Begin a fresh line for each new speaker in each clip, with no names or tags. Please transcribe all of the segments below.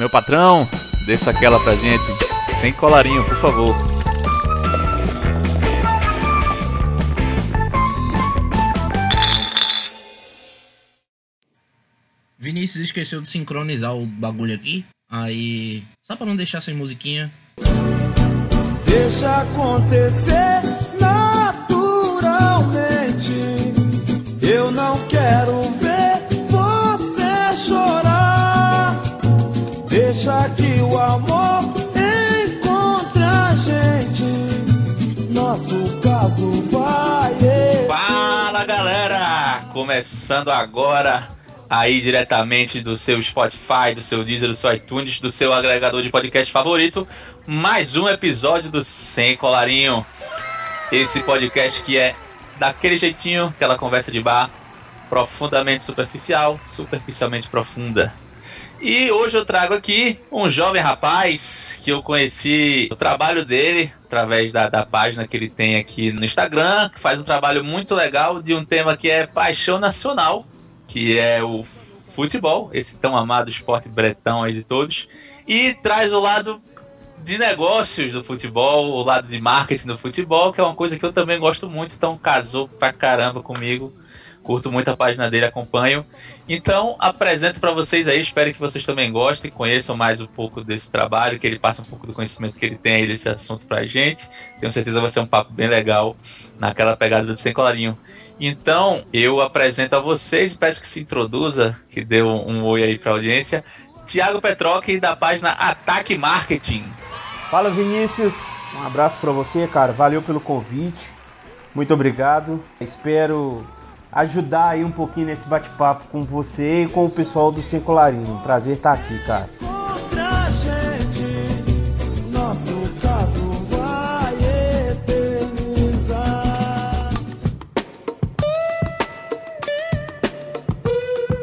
Meu patrão, desça aquela pra gente. Sem colarinho, por favor.
Vinícius esqueceu de sincronizar o bagulho aqui. Aí, só pra não deixar sem musiquinha.
Deixa acontecer naturalmente. Eu não quero ver
Começando agora aí diretamente do seu Spotify, do seu Deezer, do seu iTunes, do seu agregador de podcast favorito, mais um episódio do Sem Colarinho. Esse podcast que é daquele jeitinho, aquela conversa de bar, profundamente superficial, superficialmente profunda. E hoje eu trago aqui um jovem rapaz que eu conheci o trabalho dele através da, da página que ele tem aqui no Instagram, que faz um trabalho muito legal de um tema que é paixão nacional, que é o futebol, esse tão amado esporte bretão aí de todos, e traz o lado de negócios do futebol, o lado de marketing do futebol, que é uma coisa que eu também gosto muito, então casou pra caramba comigo. Curto muito a página dele, acompanho. Então, apresento para vocês aí, espero que vocês também gostem, conheçam mais um pouco desse trabalho, que ele passe um pouco do conhecimento que ele tem aí desse assunto pra gente. Tenho certeza vai ser um papo bem legal naquela pegada do Sem Colarinho. Então, eu apresento a vocês, peço que se introduza, que dê um, oi aí para a audiência. Tiago Petroc, da página Ataque Marketing.
Fala Vinícius, um abraço para você, cara. Valeu pelo convite. Muito obrigado. Espero ajudar aí um pouquinho nesse bate-papo com você e com o pessoal do Sem Colarinho. Prazer estar aqui, cara.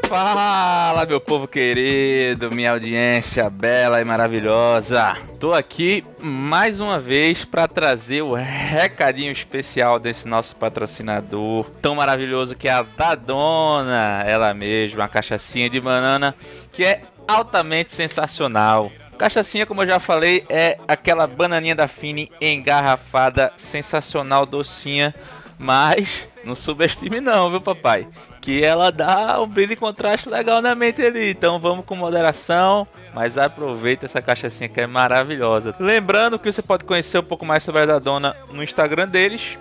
Fala, meu povo querido, minha audiência bela e maravilhosa. Tô aqui mais uma vez para trazer o recadinho especial desse nosso patrocinador tão maravilhoso que é a Dadona, ela mesma, a cachaçinha de banana que é altamente sensacional. Cachaçinha, como eu já falei, é aquela bananinha da Fini engarrafada, sensacional, docinha, mas não subestime não, viu papai? Que ela dá um brilho e contraste legal na mente ali, então vamos com moderação, mas aproveita essa cachaçinha que é maravilhosa. Lembrando que você pode conhecer um pouco mais sobre a Dadona no Instagram deles,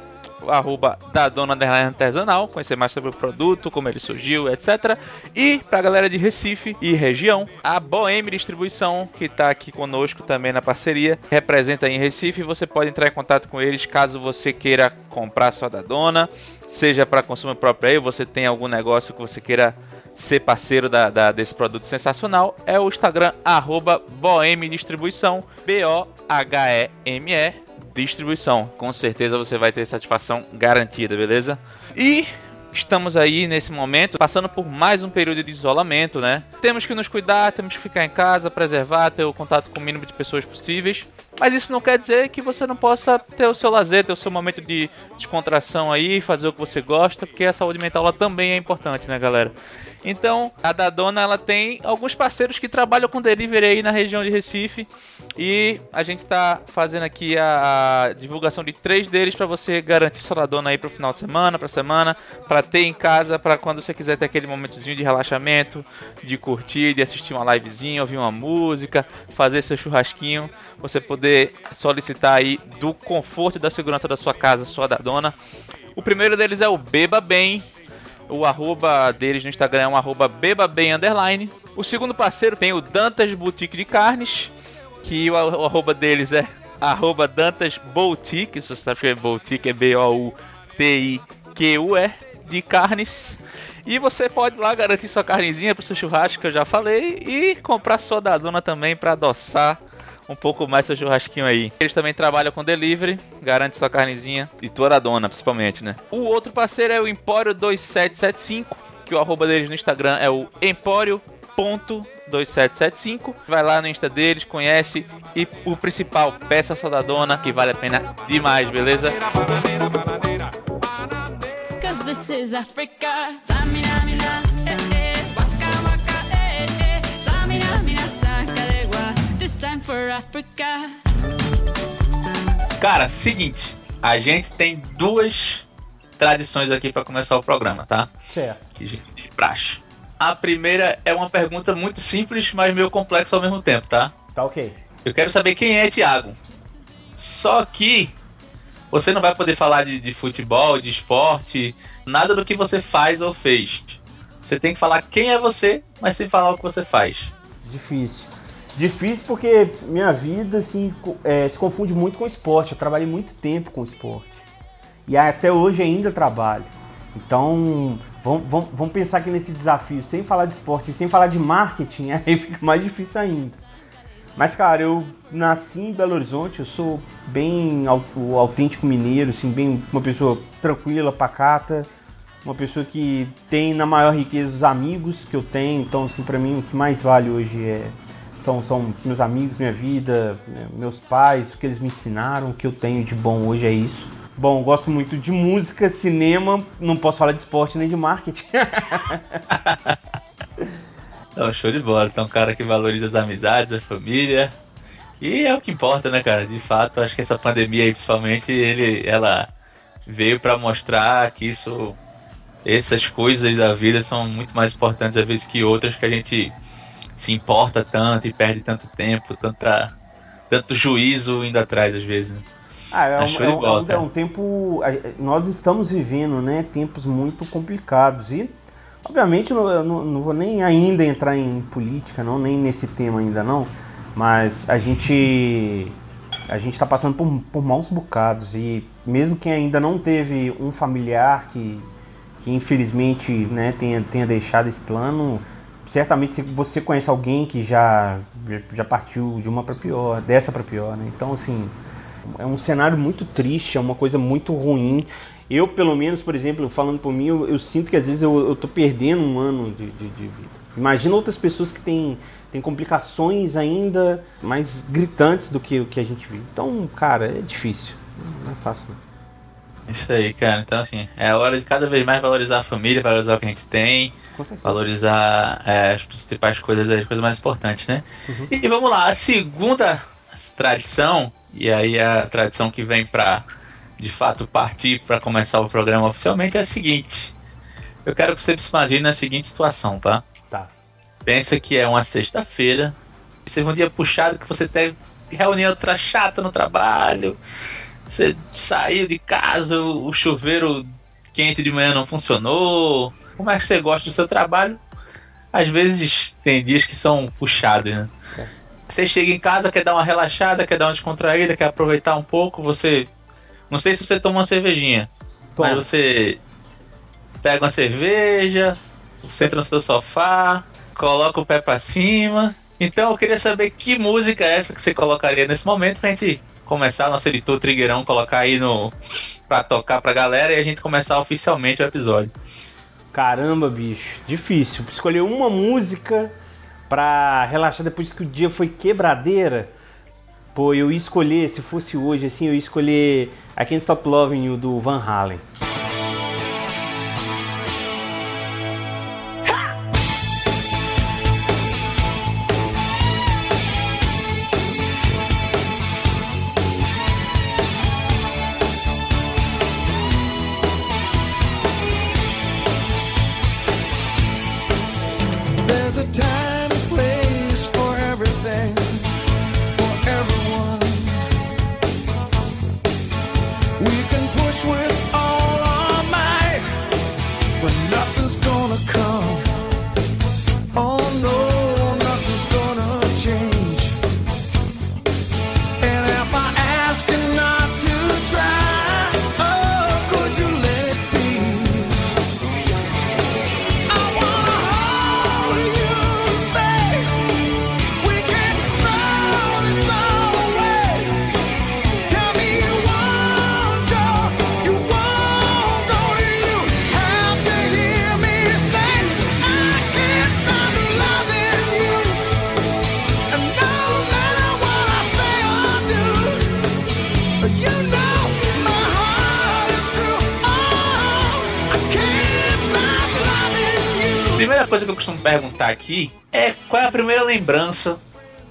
arroba da Dona Artesanal, conhecer mais sobre o produto, como ele surgiu, etc. E pra galera de Recife e região, a Bohem Distribuição, que tá aqui conosco também na parceria, representa em Recife, você pode entrar em contato com eles caso você queira comprar sua da Dona, seja para consumo próprio aí, você tem algum negócio que você queira ser parceiro da, da- desse produto sensacional, é o Instagram arroba Distribuição, B-O-H-E-M-E distribuição. Com certeza você vai ter satisfação garantida, beleza? E estamos aí nesse momento passando por mais um período de isolamento, né? Temos que nos cuidar, temos que ficar em casa, preservar, ter o contato com o mínimo de pessoas possíveis. Mas isso não quer dizer que você não possa ter o seu lazer, ter o seu momento de descontração aí, fazer o que você gosta, porque a saúde mental ela também é importante, né, galera? Então, a Dadona ela tem alguns parceiros que trabalham com delivery aí na região de Recife e a gente tá fazendo aqui a, divulgação de três deles para você garantir sua Dadona aí pro final de semana, pra semana, para ter em casa, para quando você quiser ter aquele momentozinho de relaxamento, de curtir, de assistir uma livezinha, ouvir uma música, fazer seu churrasquinho, você poder solicitar aí do conforto e da segurança da sua casa, sua Dadona. O primeiro deles é o Beba Bem, o arroba deles no Instagram é um arroba bebabem underline. O segundo parceiro tem o Dantas Boutique de Carnes, que o, o arroba deles é arroba Dantas Boutique, se você sabe que é Boutique, é B-O-U-T-I-Q-U-E, de carnes. E você pode lá garantir sua carnezinha pro seu churrasco, que eu já falei, e comprar sua da dona também para adoçar um pouco mais seu churrasquinho aí. Eles também trabalham com delivery, garante sua carnezinha e tua da dona, principalmente, né? O outro parceiro é o Empório 2775, que o arroba deles no Instagram é o Empório.2775. Vai lá no Insta deles, conhece e o principal, peça sua da dona, que vale a pena demais, beleza?
Cause this is Africa. Samina, mina, eh, eh. Waka, waka, eh, eh. Samina, mina, saca de it's time for Africa.
Cara, seguinte, a gente tem duas tradições aqui pra começar o programa, tá?
Certo.
Que de praxe. A primeira é uma pergunta muito simples, mas meio complexa ao mesmo tempo, tá?
Tá ok.
Eu quero saber quem é Thiago. Só que você não vai poder falar de, de futebol, de esporte, nada do que você faz ou fez. Você tem que falar quem é você, mas sem falar o que você faz.
Difícil. Difícil porque minha vida assim, é, se confunde muito com esporte. Eu trabalhei muito tempo com esporte. E até hoje ainda trabalho. Então, vamos, vamos, vamos pensar aqui nesse desafio. Sem falar de esporte sem falar de marketing, aí fica mais difícil ainda. Mas, cara, eu nasci em Belo Horizonte. Eu sou bem autêntico mineiro, assim, bem uma pessoa tranquila, pacata. Uma pessoa que tem na maior riqueza os amigos que eu tenho. Então, assim, pra mim o que mais vale hoje é são, são meus amigos, minha vida, né, meus pais, o que eles me ensinaram, o que eu tenho de bom hoje é isso. Bom, gosto muito de música, cinema, não posso falar de esporte nem de marketing.
Então, show de bola. Então, um cara que valoriza as amizades, a família. E é o que importa, né, cara? De fato, acho que essa pandemia aí, principalmente, ele, ela veio pra mostrar que isso, essas coisas da vida são muito mais importantes às vezes que outras que a gente se importa tanto e perde tanto tempo, tanta, tanto juízo indo atrás às vezes. Né?
Ah, é, um,
Show
é um-
bola,
é um- é um tempo. Nós estamos vivendo, né? Tempos muito complicados. E, obviamente, eu não, não vou nem ainda entrar em política, não, nem nesse tema ainda não. Mas a gente. A gente está passando por, por maus bocados. E mesmo quem ainda não teve um familiar que, que infelizmente né, tenha, tenha deixado esse plano, certamente se você conhece alguém que já, já partiu de uma para pior, dessa para pior, né? Então, assim, é um cenário muito triste, é uma coisa muito ruim. Eu, pelo menos, por exemplo, falando por mim, eu, eu sinto que às vezes eu, eu tô perdendo um ano de, de, de vida. Imagina outras pessoas que têm, têm complicações ainda mais gritantes do que o que a gente vive. Então, cara, é difícil. Não é fácil, não.
Isso aí, cara. Então, assim, é hora de cada vez mais valorizar a família, valorizar o que a gente tem, valorizar é, as principais coisas, as coisas mais importantes, né? E vamos lá, a segunda tradição, e aí a tradição que vem pra de fato partir para começar o programa oficialmente é a seguinte. Eu quero que você se imagine na seguinte situação, tá?
Tá.
Pensa que é uma sexta-feira, teve um dia puxado que você teve reunião outra chata no trabalho, você saiu de casa, o o chuveiro quente de manhã não funcionou. Como é que você gosta do seu trabalho? Às vezes tem dias que são puxados, né?
É.
Você chega em casa, quer dar uma relaxada, quer dar uma descontraída, quer aproveitar um pouco, você. Não sei se você toma uma cervejinha,
Toma.
mas você pega uma cerveja, senta no seu sofá, coloca o pé pra cima. Então eu queria saber que música é essa que você colocaria nesse momento pra gente começar nosso editor Trigueirão, colocar aí no. pra tocar pra galera e a gente começar oficialmente o episódio.
Caramba, bicho, difícil. Escolher uma música pra relaxar depois que o dia foi quebradeira. Pô, eu ia escolher, se fosse hoje, assim, eu ia escolher I Can't Stop Loving You do Van Halen.
Lembrança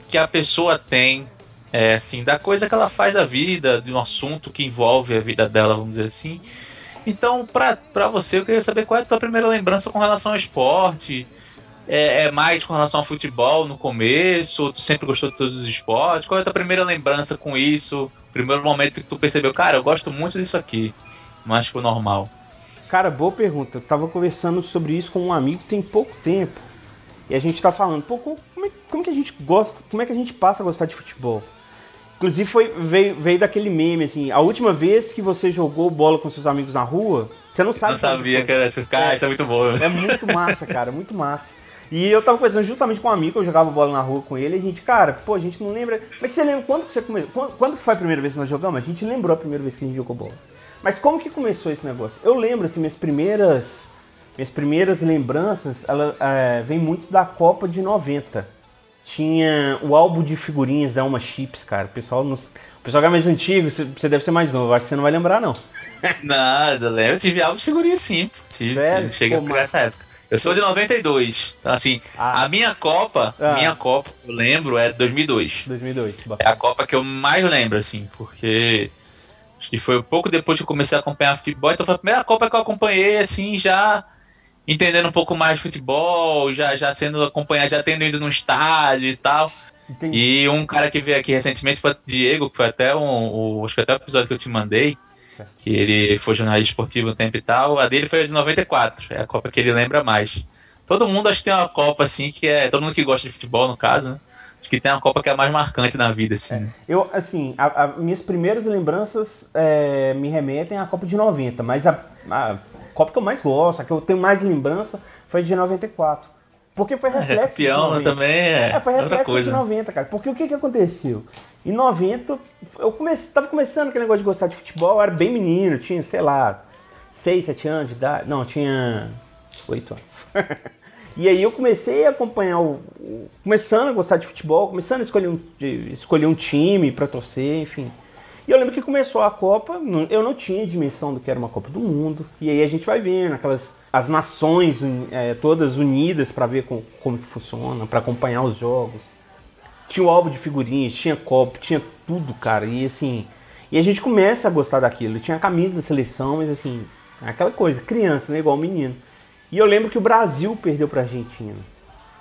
que a pessoa tem, é, assim, da coisa que ela faz da vida, de um assunto que envolve a vida dela, vamos dizer assim. Então, pra, você, eu queria saber qual é a tua primeira lembrança com relação ao esporte. É, é mais com relação ao futebol no começo? Ou tu sempre gostou de todos os esportes? Qual é a tua primeira lembrança com isso? Primeiro momento que tu percebeu, cara, eu gosto muito disso aqui, mais que o normal.
Cara, boa pergunta. Eu tava conversando sobre isso com um amigo tem pouco tempo. E a gente tá falando, pô, como, é, como que a gente gosta, como é que a gente passa a gostar de futebol? Inclusive foi, veio, veio daquele meme, assim, a última vez que você jogou bola com seus amigos na rua, você não sabe.
Eu sabia que era isso. Cara, isso é muito bom.
É muito massa, cara, muito massa. E eu tava conversando justamente com um amigo, eu jogava bola na rua com ele, e a gente, cara, pô, a gente não lembra. Mas você lembra quando que você começou? Quando, quando que foi a primeira vez que nós jogamos? A gente lembrou a primeira vez que a gente jogou bola. Mas como que começou esse negócio? Eu lembro, assim, minhas primeiras. Minhas primeiras lembranças, ela é, vem muito da Copa de 90. Tinha o álbum de figurinhas da Alma Chips, cara. O pessoal, não, o pessoal que é mais antigo, você deve ser mais novo, acho que você não vai lembrar, não.
Nada, lembro. Eu tive algo de figurinha sim. Tive,
Sério?
Cheguei
Pô,
por
mas-
essa época. Eu sou de 92. Então, assim,
Ah.
a minha Copa,
Ah.
minha Copa, eu lembro, é 2002.
2002.
É a Copa que eu mais lembro, assim, porque acho que foi um pouco depois que eu comecei a acompanhar futebol, então foi a primeira Copa que eu acompanhei, assim, já entendendo um pouco mais de futebol, já, já sendo acompanhado, já tendo ido no estádio e tal.
Entendi.
E um cara que veio aqui recentemente foi o Diego, que foi até um, o, acho que até o episódio que eu te mandei, que ele foi jornalista esportivo um tempo e tal. A dele foi a de 94, é a Copa que ele lembra mais. Todo mundo acho que tem uma Copa assim que é. Todo mundo que gosta de futebol, no caso, né? Acho que tem uma Copa que é a mais marcante na vida, assim.
Eu, assim, a- a- minhas primeiras lembranças é, me remetem à Copa de 90, mas a, a Copa que eu mais gosto, a que eu tenho mais lembrança foi de 94. Porque foi
É,
reflexo
campeão
90.
também é,
É, foi reflexo
coisa.
de 90, cara. Porque o que que aconteceu? Em 90, eu comecei, tava começando aquele negócio de gostar de futebol, eu era bem menino, tinha, sei lá, 6, 7 anos de idade. Não, tinha 8 anos. e aí eu comecei a acompanhar o, o- Começando a gostar de futebol, começando a escolher um, escolher um time pra torcer, enfim. E eu lembro que começou a Copa, eu não tinha dimensão do que era uma Copa do Mundo. E aí a gente vai vendo aquelas as nações eh, todas unidas pra ver com- como que funciona, pra acompanhar os jogos. Tinha o álbum de figurinhas, tinha copo, tinha tudo, cara. E assim, e a gente começa a gostar daquilo. Tinha a camisa da seleção, mas assim, aquela coisa, criança, né, igual menino. E eu lembro que o Brasil perdeu pra Argentina.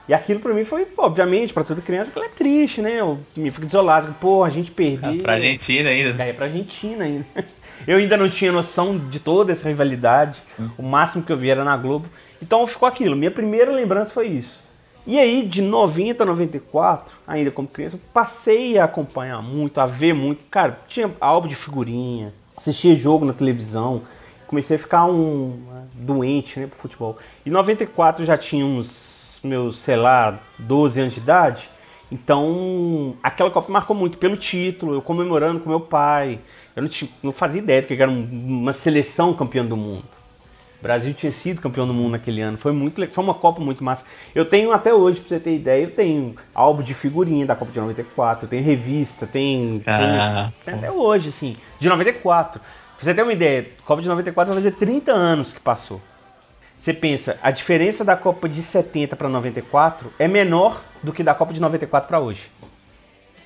E aquilo pra mim foi, obviamente, pra toda criança, aquilo é triste, né? O time fica desolado, pô, a gente perdeu.
Ah, Pra Argentina ainda.
Caía pra Argentina ainda. Eu ainda não tinha noção de toda essa rivalidade. O máximo que eu vi era na Globo. Então ficou aquilo. Minha primeira lembrança foi isso. E aí, de 90 a 94, ainda como criança, eu passei a acompanhar muito, a ver muito. Cara, tinha álbum de figurinha, assistia jogo na televisão. Comecei a ficar um né, doente né, pro futebol. Em 94 eu já tinha uns meus, sei lá, 12 anos de idade. Então, aquela Copa marcou muito pelo título, eu comemorando com meu pai. Eu não, tinha- não fazia ideia do que era um- uma seleção campeã do mundo. O Brasil tinha sido campeão do mundo naquele ano. Foi muito foi uma Copa muito massa. Eu tenho até hoje, pra você ter ideia, eu tenho álbum de figurinha da Copa de 94, eu tenho revista, tem,
Ah,
tem até hoje, assim, de 94. Pra você ter uma ideia, Copa de 94 vai fazer 30 anos que passou. Você pensa, a diferença da Copa de 70 para 94 é menor do que da Copa de 94 para hoje.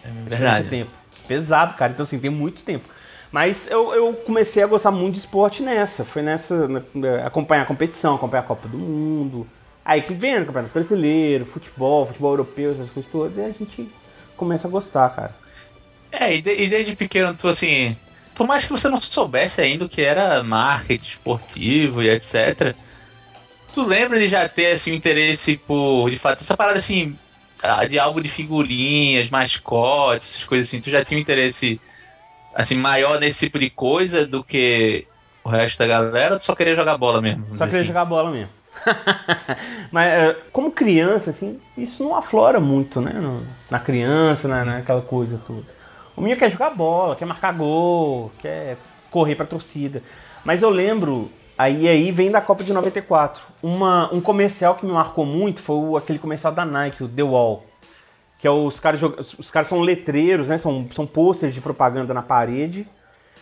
Muito
verdade.
tempo. Pesado, cara. Então, assim, tem muito tempo. Mas eu, eu comecei a gostar muito de esporte nessa. Foi nessa. na- na- acompanhar a competição, acompanhar a Copa do Mundo. Aí que vem, campeonato brasileiro, futebol, futebol europeu, essas coisas todas, e a gente começa a gostar, cara.
É, e, de- e desde pequeno, tu assim, por mais que você não soubesse ainda o que era marketing esportivo e etc, tu lembra de já ter assim, interesse por, de fato, essa parada assim, de algo de figurinhas, mascotes, essas coisas assim, tu já tinha um interesse assim, maior nesse tipo de coisa do que o resto da galera, ou tu só queria jogar bola mesmo?
Só queria
assim?
jogar bola mesmo. Mas é, como criança, assim, isso não aflora muito, né? na criança, na, naquela coisa toda. O menino quer jogar bola, quer marcar gol, quer correr pra torcida. Mas eu lembro, aí aí vem da Copa de 94. Uma, um comercial que me marcou muito foi o- aquele comercial da Nike, o The Wall. Que é os caras os caras são letreiros, né? São, são posters de propaganda na parede.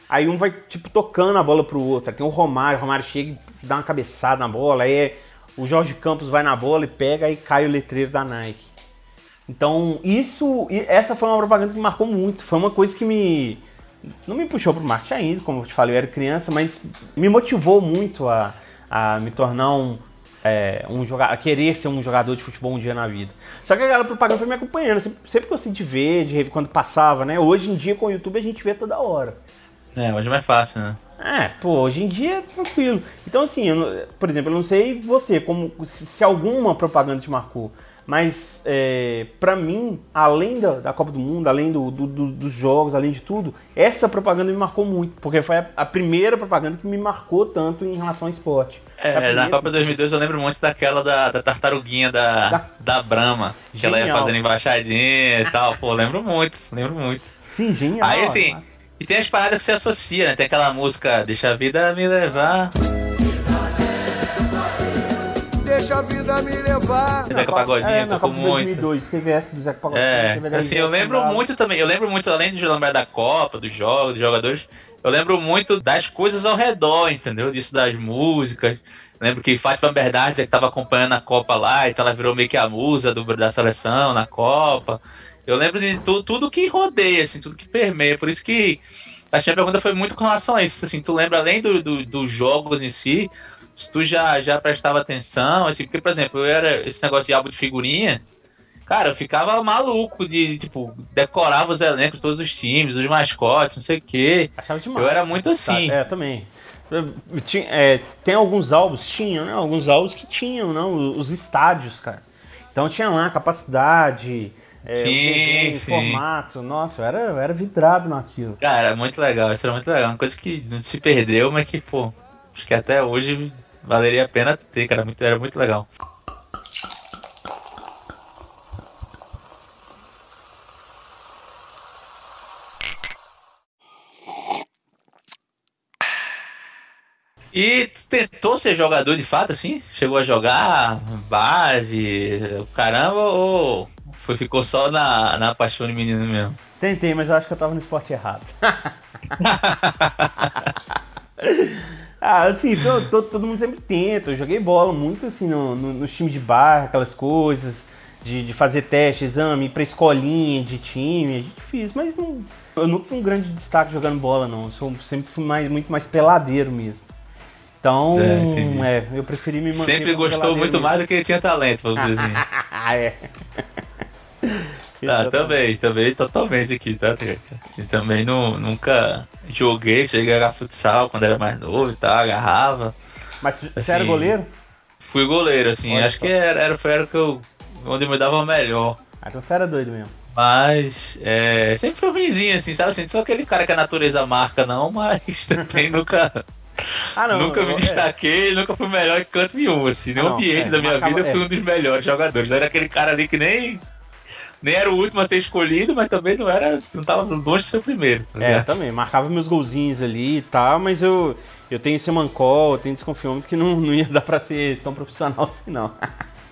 Aí um vai, tipo, tocando a bola pro outro. Aí tem o Romário, o Romário chega e dá uma cabeçada na bola. Aí o Jorge Campos vai na bola e pega e cai o letreiro da Nike. Então, isso, essa foi uma propaganda que me marcou muito. Foi uma coisa que me. Não me puxou pro marketing ainda, como eu te falei, eu era criança, mas me motivou muito a, a me tornar um. é, um joga- a querer ser um jogador de futebol um dia na vida. Só que aquela propaganda foi me acompanhando. Sempre, sempre gostei de ver, de quando passava, né? Hoje em dia com o YouTube a gente vê toda hora.
É, hoje é mais fácil, né?
É, pô, hoje em dia é tranquilo. Então, assim, eu por exemplo, eu não sei você, como se, se alguma propaganda te marcou, mas é, pra mim, além da, da Copa do Mundo, além do, do- do- dos jogos, além de tudo, essa propaganda me marcou muito, porque foi a, a primeira propaganda que me marcou tanto em relação ao esporte.
É, na Copa 2002 eu lembro muito daquela da, da tartaruguinha da,
Da-
da Brahma, que ela ia
Genial.
fazendo embaixadinha e tal. Pô, lembro muito, lembro muito.
Sim, genial.
Aí, assim,
massa.
E tem as paradas que você associa, né? Tem aquela música Deixa a vida me levar.
Deixa a vida me levar.
Zeca Pagodinho,
é,
tocou
Copa
muito.
2002, teve essa do Zeca Pagodinho.
É, assim, eu lembro muito também, eu lembro muito, além de lembrar da Copa, dos jogos, dos jogadores, eu lembro muito das coisas ao redor, entendeu? Disso das músicas. Lembro que Fátima Bernardes, que tava acompanhando a Copa lá, então ela virou meio que a musa do, da seleção na Copa. Eu lembro de tu, tudo que rodeia, assim, tudo que permeia. Por isso que a minha pergunta foi muito com relação a isso. Assim, tu lembra além do, do- dos jogos em si, se tu já, já prestava atenção, assim, porque, por exemplo, eu era esse negócio de álbum de figurinha. Cara, eu ficava maluco de, tipo, decorava os elencos todos os times, os mascotes, não sei o quê.
Achava demais.
Eu era muito assim.
Tá, é, também. Tinha- é, tem alguns álbuns, tinham, né? Alguns álbuns que tinham, não, os estádios, cara. Então tinha lá capacidade, é,
Sim, sim.
formato. Nossa, eu era, eu era vidrado naquilo.
Cara, muito legal, isso era muito legal. Uma coisa que não se perdeu, mas que, pô, acho que até hoje valeria a pena ter, cara. Muito, era muito legal. E tu tentou ser jogador de fato, assim? Chegou a jogar base, caramba, ou foi, ficou só na, na paixão de menino mesmo?
Tentei, mas eu acho que eu tava no esporte errado. ah, assim, to- to- todo mundo sempre tenta. Eu joguei bola muito assim no, no, nos times de bar, aquelas coisas, de, de fazer teste, exame, ir pra escolinha de time, a gente fiz, mas não, eu nunca fui um grande destaque jogando bola, não. Eu sou- sempre fui mais, muito mais peladeiro mesmo. Então,
É,
é, eu preferi me manter.
Sempre gostou muito
mesmo.
mais do que tinha talento, vamos dizer assim.
Ah, é.
Ah, também, também totalmente aqui, tá, Teca? E também não, nunca joguei, cheguei a jogar futsal quando era mais novo e tal, agarrava.
Mas você
Assim,
era goleiro?
Fui goleiro, assim,
Olha
acho
só.
que era, era, foi era que eu, onde eu me dava melhor.
Ah, então você era doido mesmo.
Mas é, sempre foi ruimzinho, assim, sabe? Assim, só aquele cara que a natureza marca, não, mas também nunca,
Ah, não.
nunca me
eu- é.
destaquei, nunca fui melhor em canto nenhum, assim. Nenhum
Ah,
ambiente
é,
da minha vida eu fui
é.
um dos melhores jogadores. Era aquele cara ali que nem. Nem era o último a ser escolhido, mas também não era. Não tava longe de ser o primeiro. Tá
É, também, marcava meus golzinhos ali e tal, mas eu, eu tenho esse mancol, eu tenho desconfiômetro que não, não ia dar pra ser tão profissional assim, não.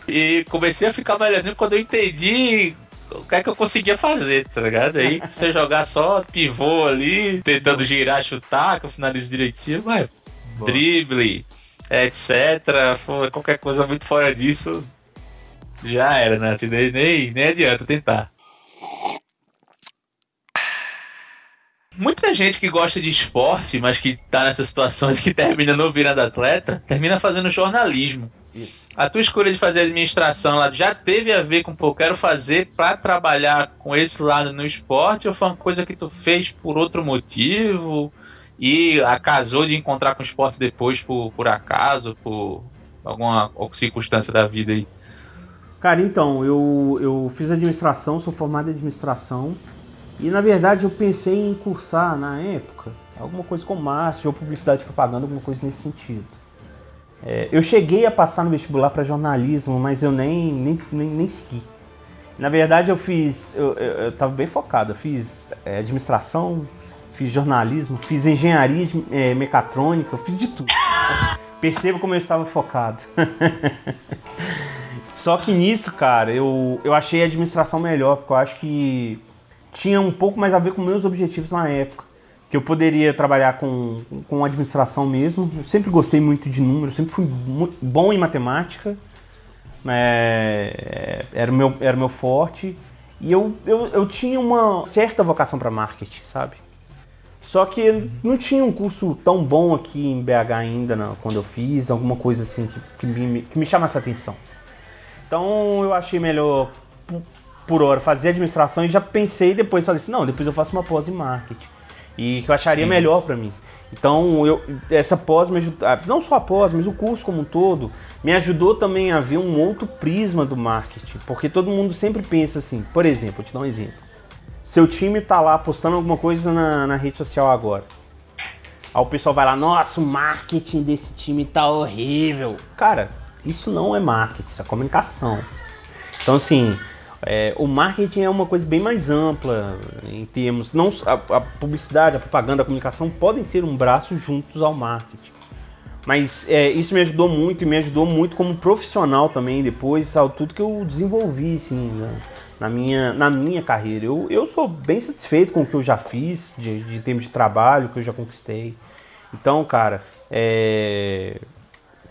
E comecei a ficar melhorzinho quando eu entendi o que é que eu conseguia fazer, tá ligado? Aí você jogar só pivô ali, tentando girar, chutar, que eu finalizo direitinho, mas
Boa.
drible, etc. foi Qualquer coisa muito fora disso, já era, né? Assim, nem, nem, nem adianta tentar. Muita gente que gosta de esporte, mas que tá nessa situação de que termina não virando atleta, termina fazendo jornalismo. A tua escolha de fazer administração lá já teve a ver com, pô, quero fazer pra trabalhar com esse lado no esporte ou foi uma coisa que tu fez por outro motivo e acasou de encontrar com o esporte depois por, por acaso, por alguma circunstância da vida aí?
Cara, então, eu, eu fiz administração, sou formado em administração, e na verdade eu pensei em cursar na época alguma coisa com marketing ou publicidade e propaganda, alguma coisa nesse sentido. É, eu cheguei a passar no vestibular para jornalismo, mas eu nem, nem, nem, nem segui. Na verdade, eu fiz. Eu, eu, bem focado. Eu fiz é, administração, fiz jornalismo, fiz engenharia de, é, mecatrônica, eu fiz de tudo. Perceba como eu estava focado. Só que nisso, cara, eu, eu achei a administração melhor, porque eu acho que tinha um pouco mais a ver com meus objetivos na época. Que eu poderia trabalhar com, com administração mesmo. Eu sempre gostei muito de números, sempre fui muito bom em matemática. É, era, o meu, era meu forte. E eu, eu, eu tinha uma certa vocação para marketing, sabe? Só que não tinha um curso tão bom aqui em BH ainda, não, quando eu fiz, alguma coisa assim que, que, me, que me chamasse a atenção. Então eu achei melhor, por, hora, fazer administração e já pensei depois, falei assim, não, depois eu faço uma pós em marketing. E que eu acharia
Sim.
melhor para mim. Então, eu, essa pós me ajudou, ah, não só a pós, mas o curso como um todo, me ajudou também a ver um outro prisma do marketing. Porque todo mundo sempre pensa assim, por exemplo, vou te dar um exemplo. Seu time tá lá postando alguma coisa na, na rede social agora. Aí o pessoal vai lá, nossa, o marketing desse time tá horrível. Cara, isso não é marketing, isso é comunicação. Então, assim, é, o marketing é uma coisa bem mais ampla em termos. Não, a, a publicidade, a propaganda, a comunicação podem ser um braço juntos ao marketing. Mas é, isso me ajudou muito e me ajudou muito como profissional também depois, ao tudo que eu desenvolvi assim, na, na minha, na minha carreira. Eu, eu sou bem satisfeito com o que eu já fiz, de, de termos de trabalho, que eu já conquistei. Então, cara, é,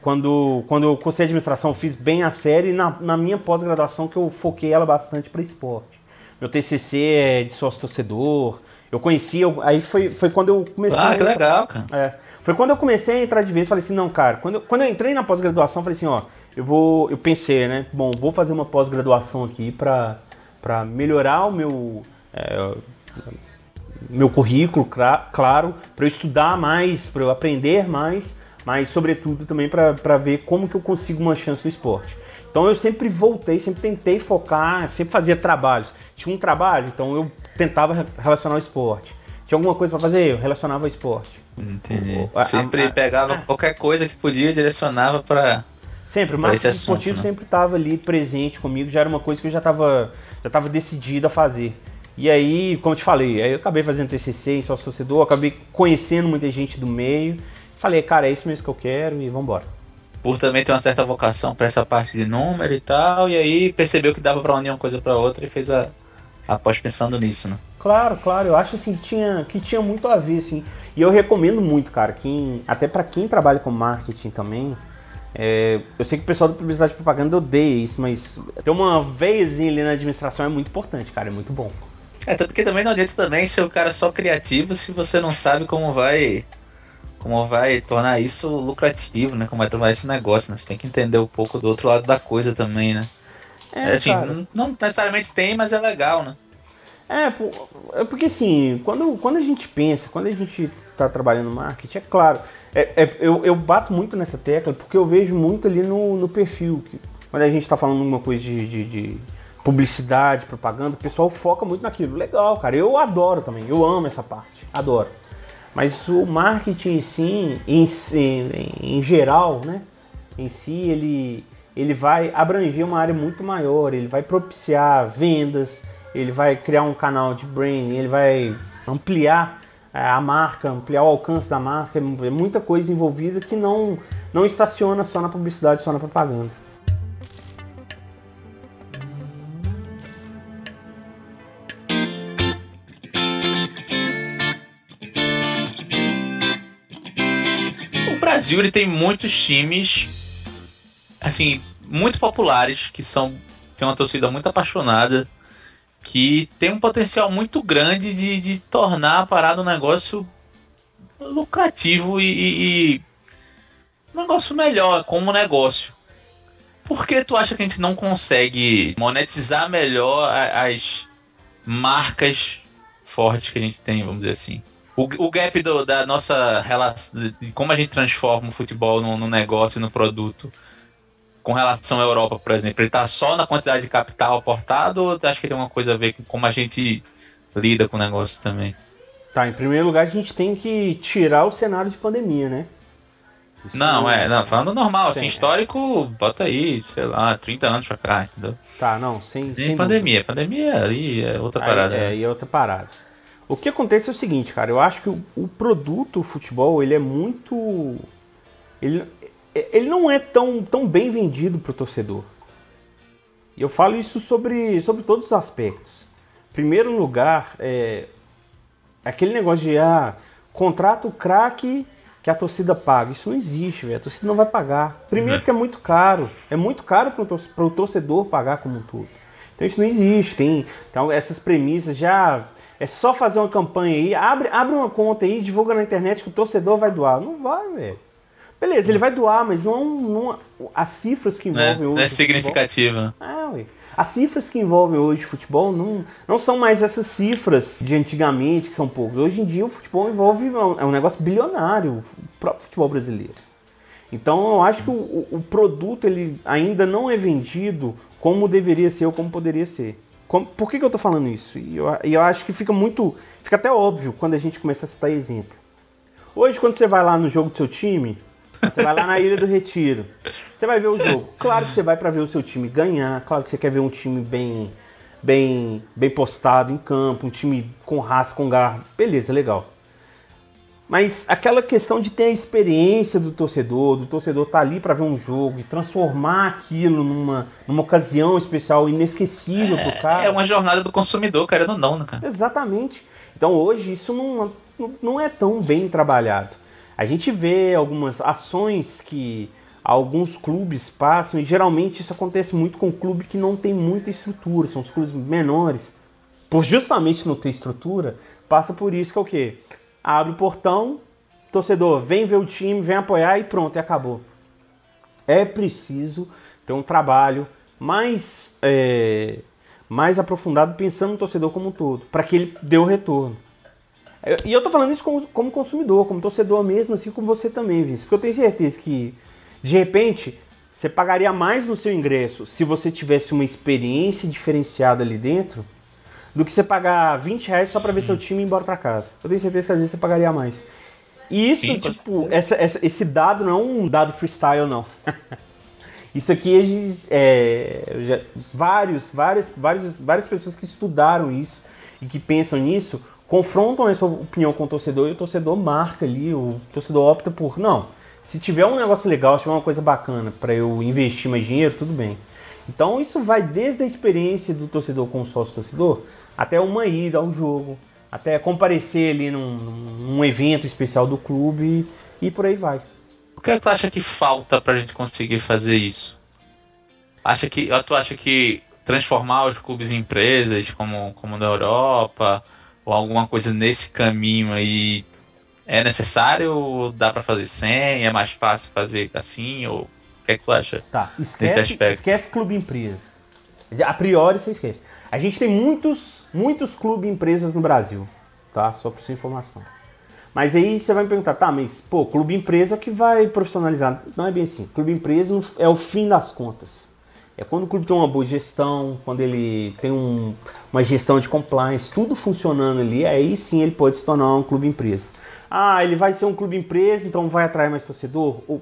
quando, quando eu cursei administração, eu fiz bem a série e na, na minha pós-graduação que eu foquei ela bastante para esporte. Meu TCC é de sócio torcedor. Eu conheci, eu- aí foi, foi quando eu comecei
Ah,
a
que legal, cara.
é, foi quando eu comecei a entrar de vez, falei assim, não, cara, quando eu, quando eu entrei na pós-graduação, falei assim, ó, eu vou, eu pensei, né, bom, vou fazer uma pós-graduação aqui pra, pra melhorar o meu, é, meu currículo, claro, pra eu estudar mais, pra eu aprender mais, mas sobretudo também pra pra ver como que eu consigo uma chance no esporte. Então eu sempre voltei, sempre tentei focar, sempre fazia trabalhos. Tinha um trabalho, então eu tentava re- relacionar ao esporte. Tinha alguma coisa pra fazer, eu relacionava ao esporte.
Entendi.
A- a-
Sempre
a-
pegava
a-
qualquer coisa que podia e direcionava pra.
Sempre, o marketing
assunto,
esportivo
né?
sempre estava ali presente comigo, já era uma coisa que eu já estava já tava decidido a fazer. E aí, como eu te falei, aí eu acabei fazendo TCC em sócio torcedor, acabei conhecendo muita gente do meio. Falei, cara, é isso mesmo que eu quero e vambora.
Por também ter uma certa vocação pra essa parte de número e tal, e aí percebeu que dava pra unir uma coisa pra outra e fez a, a pós pensando nisso, né?
Claro, claro, eu acho assim que tinha, que tinha muito a ver, assim. E eu recomendo muito, cara, quem, até pra quem trabalha com marketing também. é, eu sei que o pessoal da publicidade e propaganda odeia isso, mas ter uma veiazinha ali na administração é muito importante, cara, é muito bom.
É, tanto que também não adianta também ser o cara só criativo se você não sabe como vai. Como vai tornar isso lucrativo, né? Como vai tornar isso um negócio, né? Você tem que entender um pouco do outro lado da coisa também, né? É, assim,
cara.
não, não necessariamente tem, mas é legal, né?
É, é porque assim, quando, quando a gente pensa, quando a gente tá trabalhando no marketing, é claro, é- é- eu, eu bato muito nessa tecla porque eu vejo muito ali no, no perfil. Que, quando a gente tá falando uma coisa de, de- de publicidade, propaganda, o pessoal foca muito naquilo. Legal, cara, eu adoro também, eu amo essa parte, adoro. Mas o marketing sim, em, em, em geral, né? Em si, ele, ele vai abranger uma área muito maior, ele vai propiciar vendas, ele vai criar um canal de branding, ele vai ampliar eh, a marca, ampliar o alcance da marca, é é muita coisa envolvida que não, não estaciona só na publicidade, só na propaganda.
Brasil ele tem muitos times, assim, muito populares, que são tem uma torcida muito apaixonada, que tem um potencial muito grande de, de tornar a parada um negócio lucrativo e, e- um negócio melhor como negócio. Por que tu acha que a gente não consegue monetizar melhor as marcas fortes que a gente tem, vamos dizer assim? O, o gap do- da nossa relação, de como a gente transforma o futebol no, no negócio, no produto, com relação à Europa, por exemplo, ele tá só na quantidade de capital aportado ou tu acha que tem uma coisa a ver com como a gente lida com o negócio também?
Tá, em primeiro lugar a gente tem que tirar o cenário de pandemia, né? Isso
Não, é, não, falando normal, assim,
Sim, é.
histórico, bota aí, sei lá, 30 anos pra cá, entendeu?
Tá, não, sem, sem
pandemia, pandemia ali é outra
Aí,
parada.
É,
né?
e é outra parada. O que acontece é o seguinte, cara, eu acho que o, o produto o futebol, ele é muito. Ele, ele não é tão, tão bem vendido pro torcedor. E eu falo isso sobre, sobre todos os aspectos. Primeiro lugar, é aquele negócio de ah, contrata o craque que a torcida paga. Isso não existe, velho. A torcida não vai pagar. Primeiro
Uhum.
que é muito caro. É muito caro para o torcedor pagar como um todo. Então isso não existe. Tem, então essas premissas já. É só fazer uma campanha aí, abre, abre uma conta aí, divulga na internet que o torcedor vai doar. Não vai, velho. Beleza, ele vai doar, mas não, não as cifras que
Não é,
envolvem
não
hoje.
é
o futebol-
significativa.
ah, ué. As cifras que envolvem hoje o futebol não, não são mais essas cifras de antigamente, que são poucas. Hoje em dia o futebol envolve. É um negócio bilionário, o próprio futebol brasileiro. Então eu acho que o, o- o produto ele ainda não é vendido como deveria ser ou como poderia ser. Como- por que, que eu tô falando isso? E eu, eu acho que fica muito. Fica até óbvio quando a gente começa a citar exemplo. Hoje, quando você vai lá no jogo do seu time, você vai lá na Ilha do Retiro. Você vai ver o jogo. Claro que você vai para ver o seu time ganhar. Claro que você quer ver um time bem, bem, bem postado em campo, um time com raça, com garra. Beleza, legal. Mas aquela questão de ter a experiência do torcedor, do torcedor estar ali para ver um jogo e transformar aquilo numa, numa ocasião especial, inesquecível pro cara.
É uma jornada do consumidor, querendo ou não, né, cara?
Exatamente. Então hoje isso não, não é tão bem trabalhado. A gente vê algumas ações que alguns clubes passam e geralmente isso acontece muito com clube que não tem muita estrutura, são os clubes menores. Por justamente não ter estrutura, passa por isso que é o quê? Abre o portão, torcedor, vem ver o time, vem apoiar e pronto, e acabou. É preciso ter um trabalho mais, é, mais aprofundado pensando no torcedor como um todo, para que ele dê o retorno. Eu- E eu tô falando isso como, como consumidor, como torcedor mesmo, assim como você também, Vinícius. Porque eu tenho certeza que, de repente, você pagaria mais no seu ingresso se você tivesse uma experiência diferenciada ali dentro do que você pagar 20 reais só pra ver seu time ir embora pra casa. Eu tenho certeza que às vezes você pagaria mais. E isso,
Sim,
tipo, essa- essa- esse dado não é um dado freestyle, não. Isso aqui gente, é, já- vários, várias, vários, várias pessoas que estudaram isso e que pensam nisso confrontam essa opinião com o torcedor e o torcedor marca ali, o torcedor opta por não. Se tiver um negócio legal, se tiver uma coisa bacana para eu investir mais dinheiro, tudo bem. Então isso vai desde a experiência do torcedor com o sócio torcedor até uma ida ao jogo, até comparecer ali num, num evento especial do clube e, e por aí vai.
O que é que tu acha que falta pra gente conseguir fazer isso? Acha que, tu acha que transformar os clubes em empresas, como, como na Europa, ou alguma coisa nesse caminho aí, é necessário ou dá pra fazer sem? É mais fácil fazer assim? Ou o que é que tu acha?
Tá, esquece, esquece clube empresa. A priori você esquece. A gente tem muitos, muitos clube empresas no Brasil, tá? Só por sua informação. Mas aí você vai me perguntar, tá, mas pô, clube empresa que vai profissionalizar. Não é bem assim. Clube empresa é o fim das contas. É quando o clube tem uma boa gestão, quando ele tem um- uma gestão de compliance, tudo funcionando ali, aí sim ele pode se tornar um clube empresa. Ah, ele vai ser um clube empresa, então vai atrair mais torcedor? Ou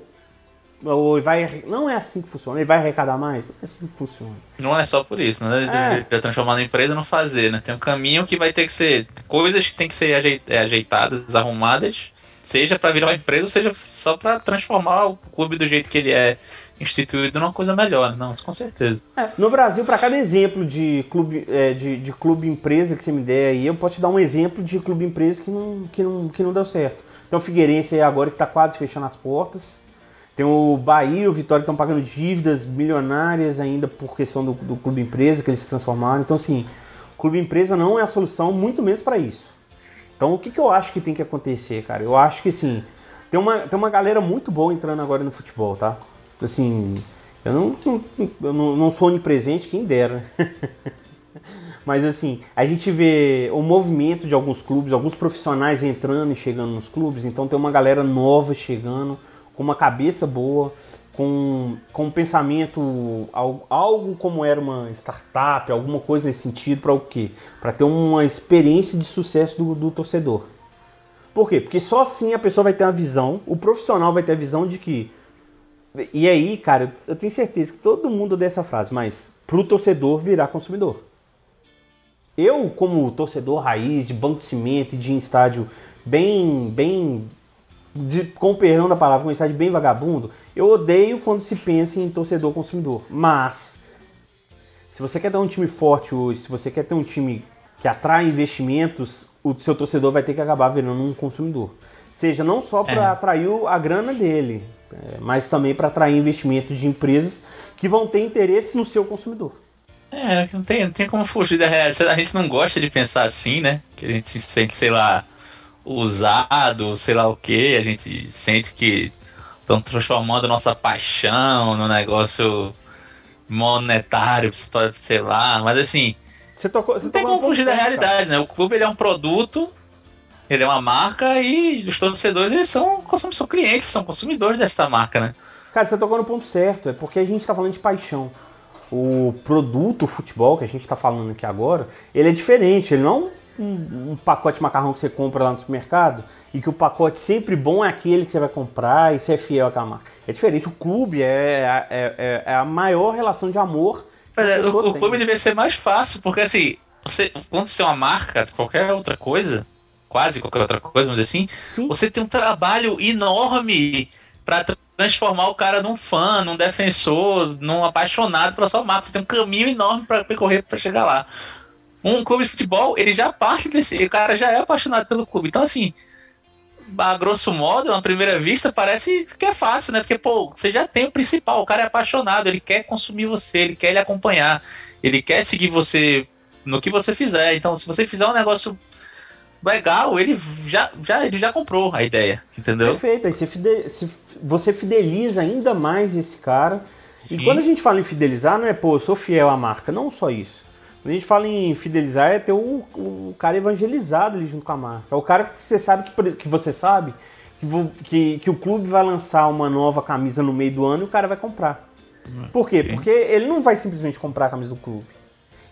ou vai. Não é assim que funciona. Ele vai arrecadar mais? Não é assim que funciona.
Não é só por isso, né?
É.
Transformar na empresa não fazer, né? Tem um caminho que vai ter que ser. Coisas que tem que ser é, ajeitadas, arrumadas, seja pra virar uma empresa, seja só pra transformar o clube do jeito que ele é instituído numa coisa melhor. Não, com certeza.
No Brasil, para cada exemplo de clube, é, de, de clube empresa que você me der aí, eu posso te dar um exemplo de clube empresa que não, que não, que não deu certo. Tem o Figueirense aí agora que tá quase fechando as portas. Tem o Bahia o Vitória estão pagando dívidas milionárias ainda por questão do, do clube empresa que eles se transformaram. Então, assim, clube empresa não é a solução, muito menos para isso. Então, o que, que eu acho que tem que acontecer, cara? Eu acho que, assim, tem uma, tem uma galera muito boa entrando agora no futebol, tá? Assim, eu não, não, eu não, não sou onipresente, quem dera. Mas assim, a gente vê o movimento de alguns clubes, alguns profissionais entrando e chegando nos clubes, então tem uma galera nova chegando, com uma cabeça boa, com, com um pensamento, al- algo como era uma startup, alguma coisa nesse sentido, para o quê? Para ter uma experiência de sucesso do, do torcedor. Por quê? Porque só assim a pessoa vai ter uma visão, o profissional vai ter a visão de que. E aí, cara, eu tenho certeza que todo mundo odeia essa frase, mas pro torcedor virar consumidor. Eu, como torcedor raiz de banco de cimento e de estádio bem, bem, de, com o perdão da palavra, um estádio bem vagabundo, eu odeio quando se pensa em torcedor consumidor. Mas, se você quer ter um time forte hoje, se você quer ter um time que atrai investimentos, o seu torcedor vai ter que acabar virando um consumidor. Seja não só para
É.
atrair a grana dele, é, mas também para atrair investimento de empresas que vão ter interesse no seu consumidor.
É, não tem, não tem como fugir da realidade. A gente não gosta de pensar assim, né? Que a gente se sente, sei lá, usado, sei lá o que. A gente sente que estão transformando nossa paixão no negócio monetário, sei lá. Mas assim,
Você tocou, você
não tem como fugir da realidade, né? O clube ele é um produto, ele é uma marca e os torcedores eles são, são clientes, são consumidores dessa marca, né?
Cara, você tocou no ponto certo, é porque a gente tá falando de paixão. O produto, o futebol, que a gente tá falando aqui agora, ele é diferente, ele não é um, um pacote de macarrão que você compra lá no supermercado e que o pacote sempre bom é aquele que você vai comprar e você é fiel àquela marca. É diferente, o clube é, é, é- é a maior relação de amor
Mas, é, o, o clube devia ser mais fácil, porque assim, você, quando você é uma marca, qualquer outra coisa, quase qualquer outra coisa, vamos dizer assim,
Sim.
você tem um trabalho enorme pra tra- transformar o cara num fã, num defensor, num apaixonado pela sua marca. Você tem um caminho enorme pra percorrer pra chegar lá. Um clube de futebol, ele já parte desse. O cara já é apaixonado pelo clube. Então, assim, a grosso modo, na primeira vista, parece que é fácil, né? Porque, pô, você já tem o principal, o cara é apaixonado, ele quer consumir você, ele quer lhe acompanhar, ele quer seguir você no que você fizer. Então, se você fizer um negócio legal, ele já, já, ele já comprou a ideia, entendeu?
Perfeito, aí você, fide- você fideliza ainda mais esse cara.
Sim.
E quando a gente fala em fidelizar, não é, pô, eu sou fiel à marca, não só isso. Quando a gente fala em fidelizar, é ter o, o cara evangelizado ali junto com a marca. É o cara que você sabe que, que você sabe que, que, que o clube vai lançar uma nova camisa no meio do ano e o cara vai comprar. Por quê? Porque ele não vai simplesmente comprar a camisa do clube.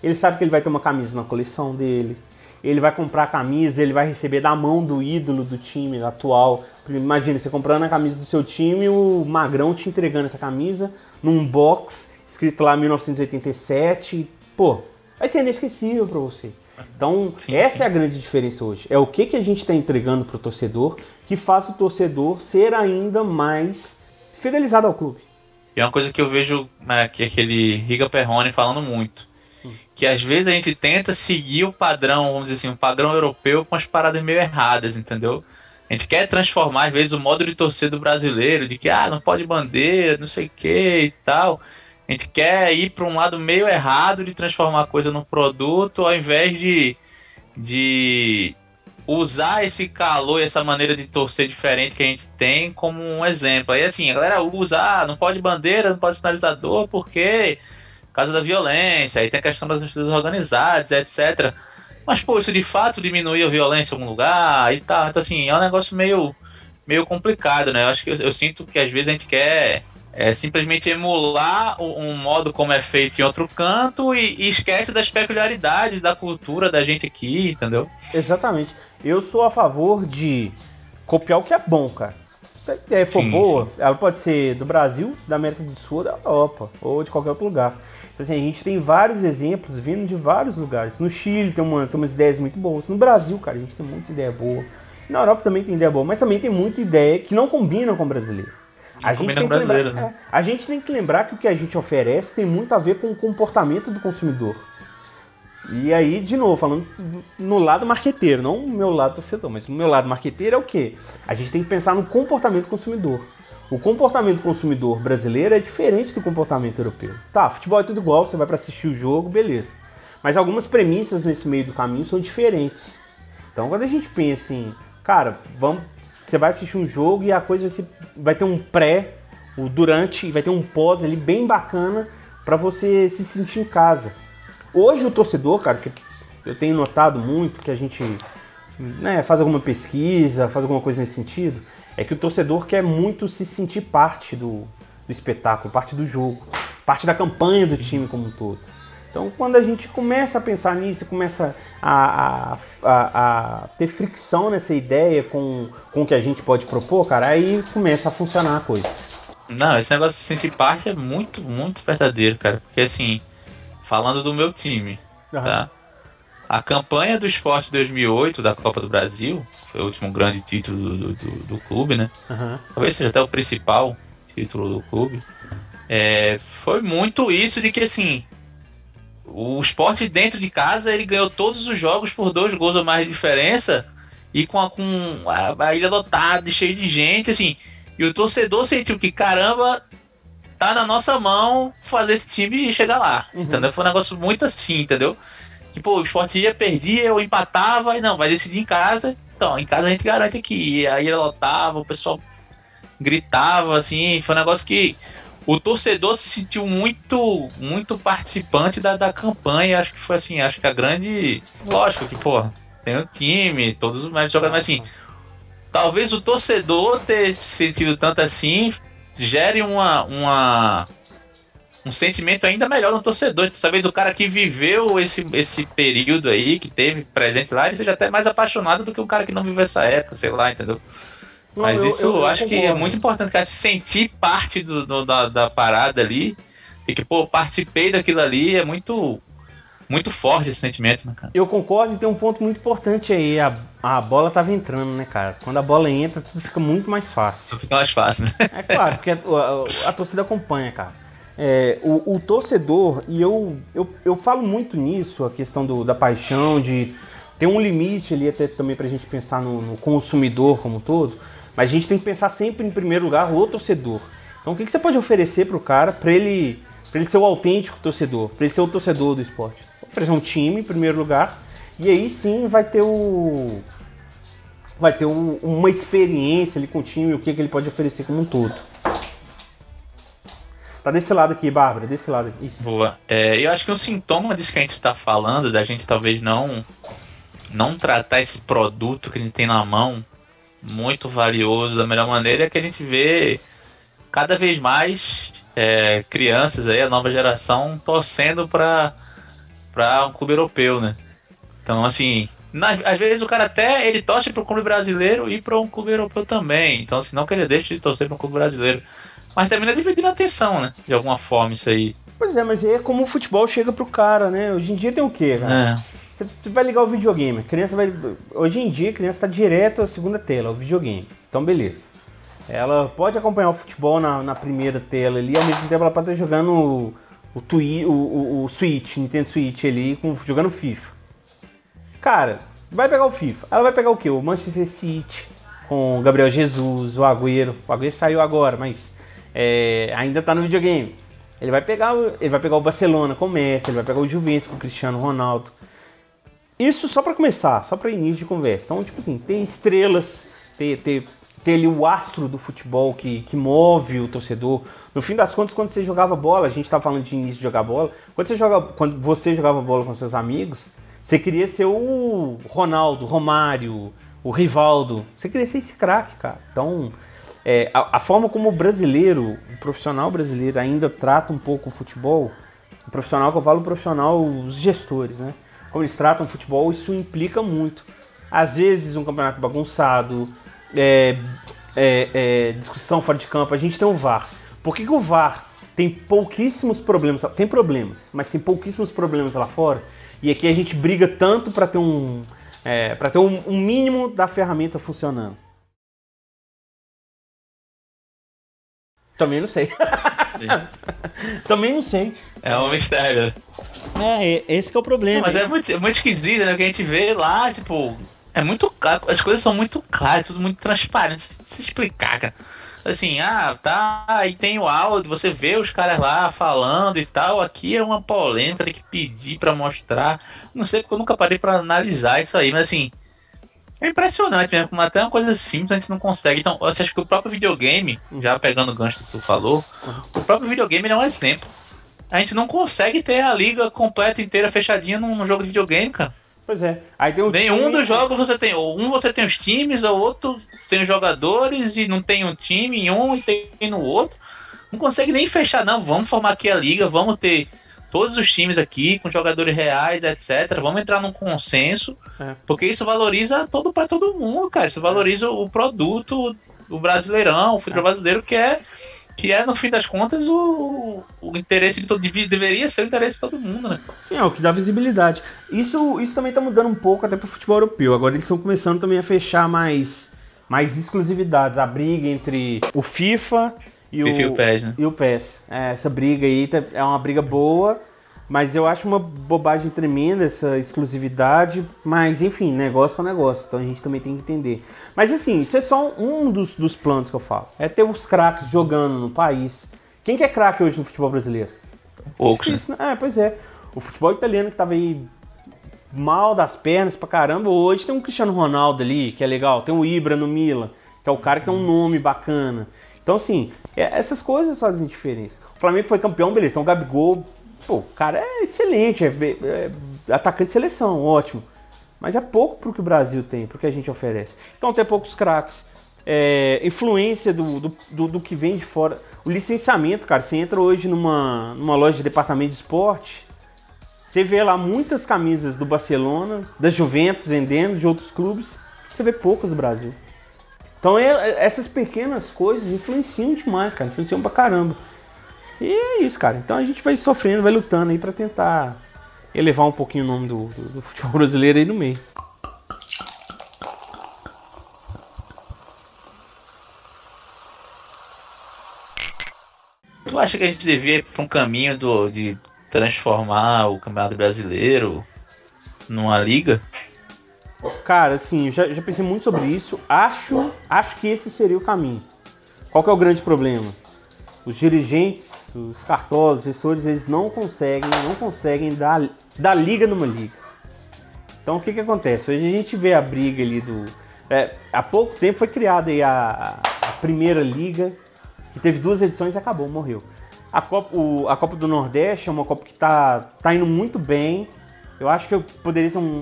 Ele sabe que ele vai ter uma camisa na coleção dele. Ele vai comprar a camisa, ele vai receber da mão do ídolo do time atual. Imagina, você comprando a camisa do seu time e o Magrão te entregando essa camisa num box escrito lá 1987. Pô, vai ser inesquecível pra você. Então,
Sim,
essa
sim.
é a grande diferença hoje. É o que, que a gente está entregando pro torcedor que faz o torcedor ser ainda mais fidelizado ao clube.
E é uma coisa que eu vejo né, que aquele Riga Perrone falando muito. Que às vezes a gente tenta seguir o padrão, vamos dizer assim, o padrão europeu com as paradas meio erradas, entendeu? A gente quer transformar, às vezes, o modo de torcer do brasileiro, de que ah, não pode bandeira, não sei o que e tal. A gente quer ir para um lado meio errado de transformar a coisa num produto, ao invés de, de usar esse calor e essa maneira de torcer diferente que a gente tem como um exemplo. Aí assim, a galera usa, ah, não pode bandeira, não pode sinalizador, porque por causa da violência, aí tem a questão das torcidas organizadas, etc. Mas, pô, isso de fato diminui a violência em algum lugar e tal. Então, assim, é um negócio meio, meio complicado, né? Eu acho que eu, eu sinto que às vezes a gente quer é, simplesmente emular um modo como é feito em outro canto e, e esquece das peculiaridades da cultura da gente aqui, entendeu?
Exatamente. Eu sou a favor de copiar o que é bom, cara. Se a ideia for
Sim,
boa, ela pode ser do Brasil, da América do Sul, da Europa, ou de qualquer outro lugar. Então, assim, a gente tem vários exemplos vindo de vários lugares. No Chile tem, uma, tem umas ideias muito boas. No Brasil, cara, a gente tem muita ideia boa. Na Europa também tem ideia boa, mas também tem muita ideia que não combina com o brasileiro. A gente, tem que
brasileiro,
lembrar,
né?
é, a gente tem que lembrar que o que a gente oferece tem muito a ver com o comportamento do consumidor. E aí, de novo, falando no lado marqueteiro, não no meu lado torcedor, mas no meu lado marqueteiro é o quê? A gente tem que pensar no comportamento do consumidor. O comportamento do consumidor brasileiro é diferente do comportamento europeu. Tá, futebol é tudo igual, você vai pra assistir o jogo, beleza. Mas algumas premissas nesse meio do caminho são diferentes. Então, quando a gente pensa em, cara, vamos, você vai assistir um jogo e a coisa vai, ter um pré, o durante e vai ter um pós ali bem bacana pra você se sentir em casa. Hoje o torcedor, cara, que eu tenho notado muito que a gente né, faz alguma pesquisa, faz alguma coisa nesse sentido, é que o torcedor quer muito se sentir parte do, do espetáculo, parte do jogo, parte da campanha do time como um todo. Então, quando a gente começa a pensar nisso, começa a, a, a- a ter fricção nessa ideia com, com o que a gente pode propor, cara, aí começa a funcionar a coisa.
Não, esse negócio de sentir parte é muito, muito verdadeiro, cara. Porque assim, falando do meu time, tá? A campanha do esporte 2008 da Copa do Brasil, foi o último grande título do, do, do clube, né?
Aham.
Talvez seja até o principal título do clube. É, foi muito isso de que assim, o esporte dentro de casa ele ganhou todos os jogos por dois gols ou mais de diferença e com a, com a, a ilha lotada, cheia de gente, assim. E o torcedor sentiu que, caramba, tá na nossa mão fazer esse time chegar lá.
Uhum.
Entendeu? Foi um negócio muito assim, entendeu? Tipo, o esporte ia, perdia, eu empatava, e não, vai decidir em casa. Então, em casa a gente garante aqui. E aí ele lotava, o pessoal gritava, assim, foi um negócio que o torcedor se sentiu muito, muito participante da, da campanha. Acho que foi assim, acho que a grande. Lógico que, pô, tem o time, todos os mais jogadores, mas assim, talvez o torcedor ter se sentido tanto assim gere uma, uma um sentimento ainda melhor no torcedor. Talvez o cara que viveu esse, esse período aí, que teve presente lá, ele seja até mais apaixonado do que o cara que não viveu essa época, sei lá, entendeu?
Não,
Mas
eu-
isso
eu-
eu, acho que é muito importante, cara, se sentir parte do, do- da, da parada ali. E que, pô, participei daquilo ali, é muito, muito forte esse sentimento, né, cara?
Eu concordo e tem um ponto muito importante aí. A, a bola tava entrando, né, cara? Quando a bola entra, tudo fica muito mais fácil.
Fica mais fácil, né?
É claro, porque a, a- a torcida acompanha, cara. É, o, o torcedor, e eu, eu, eu falo muito nisso, a questão do- da paixão, de ter um limite ali até também pra gente pensar no, no consumidor como um todo, mas a gente tem que pensar sempre em primeiro lugar o torcedor. Então o que, que você pode oferecer pro cara pra ele, ele ser o autêntico torcedor, pra ele ser o torcedor do esporte? Oferecer um time em primeiro lugar, e aí sim vai ter o. Vai ter um- uma experiência ali com o time, o que, que ele pode oferecer como um todo. Tá desse lado aqui, Bárbara, desse lado aqui. Isso.
Boa. É, eu acho que um sintoma disso que a gente está falando, da gente talvez não não tratar esse produto que a gente tem na mão muito valioso da melhor maneira, é que a gente vê cada vez mais é, crianças aí, a nova geração, torcendo para para um clube europeu, né? Então, assim, na- às vezes o cara até ele torce para o clube brasileiro e para um clube europeu também. Então, assim, não que ele deixe de torcer para um clube brasileiro. Mas termina dividindo a atenção, né? De alguma forma, isso aí.
Pois é, mas é como o futebol chega pro cara, né? Hoje em dia tem o quê, cara?
É.
Você vai ligar o videogame, a criança vai. Hoje em dia a criança tá direto à segunda tela, o videogame. Então beleza. Ela pode acompanhar o futebol na, na primeira tela ali, ao mesmo tempo ela pode estar jogando o, o, Twi, o, o, o Switch, Nintendo Switch ali, com, jogando FIFA. Cara, vai pegar o FIFA. Ela vai pegar o quê? O Manchester City, com o Gabriel Jesus, o Agüero. O Agüero saiu agora, mas é, ainda tá no videogame. Ele vai pegar, ele vai pegar o Barcelona com o Messi, ele vai pegar o Juventus com o Cristiano Ronaldo. Isso só pra começar, só pra início de conversa. Então, tipo assim, ter estrelas, ter, ter, ter ali o astro do futebol que, que move o torcedor. No fim das contas, quando você jogava bola, a gente tá falando de início de jogar bola, quando você, joga, quando você jogava bola com seus amigos, você queria ser o Ronaldo, Romário, o Rivaldo. Você queria ser esse craque, cara. Então, é, a, a forma como o brasileiro, o profissional brasileiro ainda trata um pouco o futebol, o profissional que eu falo, o profissional, os gestores, né? Como eles tratam o futebol, isso implica muito. Às vezes um campeonato bagunçado, é, é, é, discussão fora de campo, a gente tem o VAR. Por que, que o VAR tem pouquíssimos problemas? Tem problemas, mas tem pouquíssimos problemas lá fora. E aqui a gente briga tanto para ter um é, ter um, um mínimo da ferramenta funcionando. Também não sei. Também não sei.
É um mistério.
É, esse que é o problema.
Mas é muito, é muito esquisito, né? Que a gente vê lá, tipo. É muito claro, as coisas são muito claras, tudo muito transparente. Se, se explicar, cara. Assim, ah, tá, aí tem o áudio, você vê os caras lá falando e tal. Aqui é uma polêmica, tem que pedir pra mostrar. Não sei porque eu nunca parei pra analisar isso aí, mas assim. É impressionante mesmo, como até uma coisa simples a gente não consegue. Então, você acha que o próprio videogame, já pegando o gancho que tu falou, o próprio videogame é um exemplo. A gente não consegue ter a liga completa inteira fechadinha num, jogo de videogame, cara.
Pois é. Aí tem
Nenhum
time-
dos jogos você tem. ou Um você tem os times, ou outro tem os jogadores e não tem um time em um e tem no outro. Não consegue nem fechar, não. Vamos formar aqui a liga, vamos ter todos os times aqui com jogadores reais, etc. Vamos entrar num consenso,
É.
porque isso valoriza todo para todo mundo, cara. Isso valoriza o produto, o brasileirão, o futebol brasileiro, que é que é no fim das contas o, o interesse de todo deveria ser o interesse de todo mundo, né?
Sim, é o que dá visibilidade. Isso, isso também tá mudando um pouco até pro futebol europeu. Agora eles estão começando também a fechar mais, mais exclusividades. A briga entre o FIFA e o,
o PES, né?
e o PES. É, essa briga aí tá- é uma briga boa, mas eu acho uma bobagem tremenda essa exclusividade. Mas enfim, negócio é negócio, então a gente também tem que entender. Mas assim, isso é só um dos, dos planos que eu falo. É ter os craques jogando no país, Quem que é craque hoje no futebol brasileiro?
Poucos?
Difícil, né? É, pois é. O futebol italiano que tava aí mal das pernas pra caramba, hoje tem um Cristiano Ronaldo ali, que é legal. Tem o Ibra no Milan, que é o cara que tem um nome bacana. Então, assim, é- essas coisas fazem diferença. O Flamengo foi campeão, beleza. Então o Gabigol, pô, o cara é excelente, é, é atacante de seleção, ótimo. Mas é pouco pro que o Brasil tem, pro que a gente oferece. Então tem poucos craques. É, influência do, do, do, do que vem de fora. O licenciamento, cara, você entra hoje numa, numa loja de departamento de esporte, você vê lá muitas camisas do Barcelona, da Juventus vendendo, de outros clubes. Você vê poucas do Brasil. Então é- essas pequenas coisas influenciam demais, cara. Influenciam pra caramba. E é isso, cara. Então a gente vai sofrendo, vai lutando aí pra tentar elevar um pouquinho o nome do, do- do futebol brasileiro aí no meio.
Tu acha que a gente devia ir pra um caminho do, de transformar o Campeonato Brasileiro numa liga?
Cara, assim, eu já, já pensei muito sobre isso. Acho, acho que esse seria o caminho. Qual que é o grande problema? Os dirigentes, os cartosos, os gestores, eles não conseguem, não conseguem dar, dar liga numa liga. Então o que que acontece? Hoje a gente vê a briga ali do. é, há pouco tempo foi criada a- a primeira liga, que teve duas edições e acabou, morreu. A Copa, o- a Copa do Nordeste é uma Copa que tá, tá indo muito bem. Eu acho que eu poderia ser um,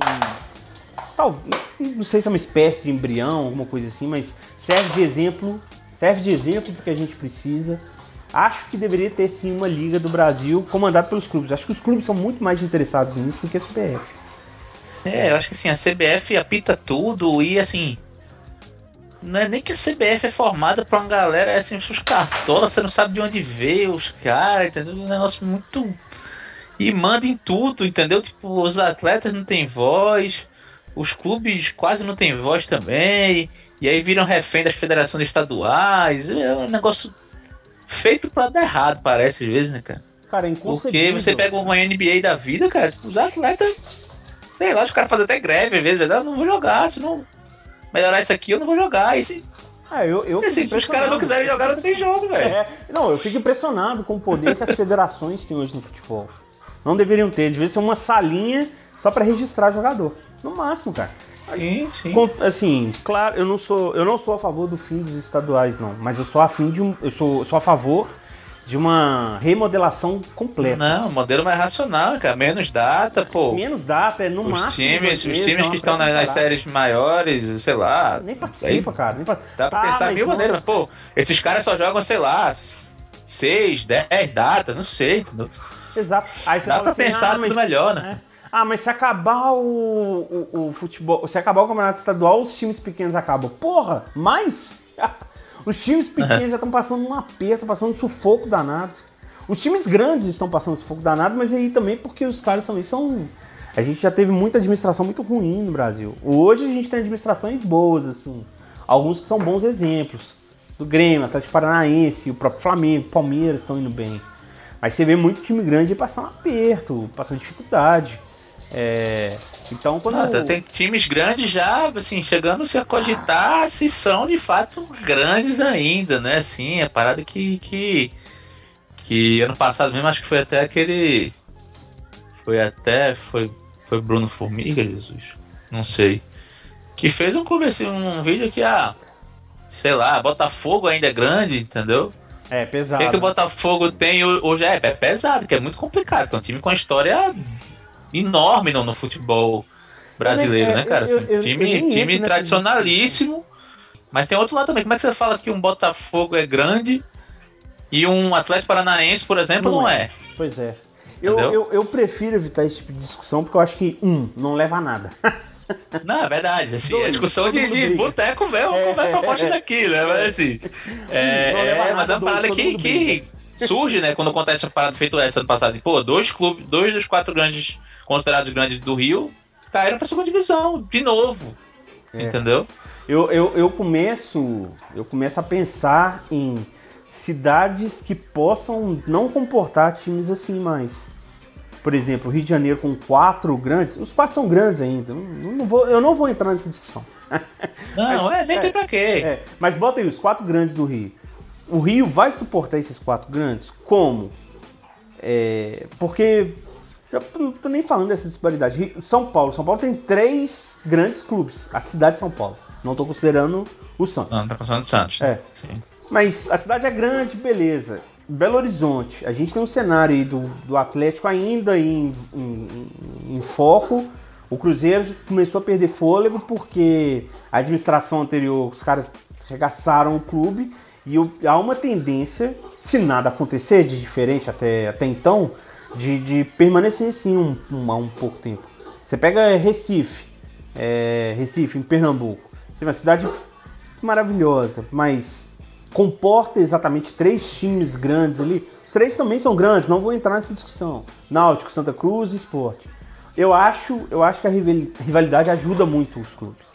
Tal, não sei se é uma espécie de embrião, alguma coisa assim, mas serve de exemplo, serve de exemplo porque a gente precisa. Acho que deveria ter sim uma liga do Brasil comandada pelos clubes. Acho que os clubes são muito mais interessados nisso do que a CBF.
É, eu acho que assim, a CBF apita tudo e assim. Não é nem que a CBF é formada pra uma galera, é assim, os cartolas, você não sabe de onde veio os caras, entendeu? Um negócio muito. E manda em tudo, entendeu? Tipo, os atletas não têm voz, os clubes quase não têm voz também, e aí viram refém das federações estaduais. É um negócio feito pra dar errado, parece, às vezes, né, cara?
Cara, é
Porque você pega uma NBA da vida, cara, tipo, os atletas, sei lá, os caras fazem até greve às vezes, verdade? Eu não vou jogar, se não melhorar isso aqui, eu não vou jogar. E se,
Ah, eu, eu
se
fico
os caras não quiserem jogar, não tem jogo, velho.
É, não, eu fico impressionado com o poder que as federações têm hoje no futebol. Não deveriam ter, devia ser uma salinha só pra registrar jogador. No máximo, cara.
Sim, sim.
Com- assim, claro, eu não sou, eu não sou a favor do fim dos estaduais, não. Mas eu sou a fim de um, eu sou, sou a favor de uma remodelação completa.
Não, o modelo mais racional, cara. Menos data, pô.
Menos data, é no
Os
máximo.
times, os times
é
que estão nas, nas séries maiores, sei lá.
Nem participa, cara. Nem participa.
Dá pra
Tá,
pensar mil
não-
maneiras, mas, pô, esses caras só jogam, sei lá, seis, dez datas, não sei.
Exato. Aí você
Dá pra
assim,
pensar
ah,
tudo
mas-
melhor, né?
é. Ah, mas se acabar o, o, o futebol, se acabar o campeonato estadual, os times pequenos acabam. Porra, mais? Os times pequenos já estão passando um aperto, passando um sufoco danado. Os times grandes estão passando um sufoco danado, mas aí também porque os caras também são. A gente já teve muita administração muito ruim no Brasil. Hoje a gente tem administrações boas, assim. Alguns que são bons exemplos. Do Grêmio, Atlético Paranaense, o próprio Flamengo, Palmeiras estão indo bem. Mas você vê muito time grande passando aperto, passando dificuldade. É, então quando.
Nada, tem times grandes já, assim, chegando -se a cogitar se são de fato grandes ainda, né? Assim, a parada que, que. que ano passado mesmo, acho que foi até aquele. Foi até. Foi, foi Bruno Formiga, Jesus? Não sei. Que fez um um vídeo que, ah, sei lá, Botafogo ainda é grande, entendeu?
É,
O
pesado.
que, que o Botafogo tem ho- hoje é, é pesado, que é muito complicado, que é um time com uma história enorme no, no futebol brasileiro, né, cara?
eu- eu-
Assim, time time tradicionalíssimo, mas tem outro lado também. Como é que você fala que um Botafogo é grande e um Atlético Paranaense, por exemplo, não,
Não
é?
Pois é. Eu, eu, eu prefiro evitar esse tipo de discussão porque eu acho que, um, não leva a nada.
Não, é verdade. Assim, é
Dois,
discussão de, de boteco mesmo,
É,
como é que eu
é,
daqui, né? Mas assim. É, é, mas é uma parada que, que surge, né? Quando acontece uma parada feito essa ano passado. Pô, dois clubes, dois dos quatro grandes, considerados grandes do Rio, caíram pra segunda divisão, de novo.
É.
Entendeu?
Eu, eu, eu começo. Eu começo a pensar em cidades que possam não comportar times assim mais. Por exemplo, Rio de Janeiro com quatro grandes. Os quatro são grandes ainda. Eu não vou, eu não vou entrar nessa discussão.
Não, é, nem tem pra quê.
É, mas bota aí os quatro grandes do Rio. O Rio vai suportar esses quatro grandes? Como? É, porque já não tô nem falando dessa disparidade. Rio- São Paulo, São Paulo tem três grandes clubes. A cidade de São Paulo. Não tô considerando o Santos.
Não, tá passando de Santos.
É.
Sim.
Mas a cidade é grande, beleza. Belo Horizonte, a gente tem um cenário aí do, do Atlético ainda em, em- em- em foco. O Cruzeiro começou a perder fôlego porque a administração anterior, os caras regaçaram o clube e o- há uma tendência, se nada acontecer de diferente até, até então, de, de permanecer assim um, um, um pouco tempo. Você pega Recife, é, Recife, em Pernambuco. Você vê uma cidade maravilhosa, mas comporta exatamente três times grandes ali. Os três também são grandes, não vou entrar nessa discussão. Náutico, Santa Cruz e Sport. Eu acho, eu acho que a rival- rivalidade ajuda muito os clubes.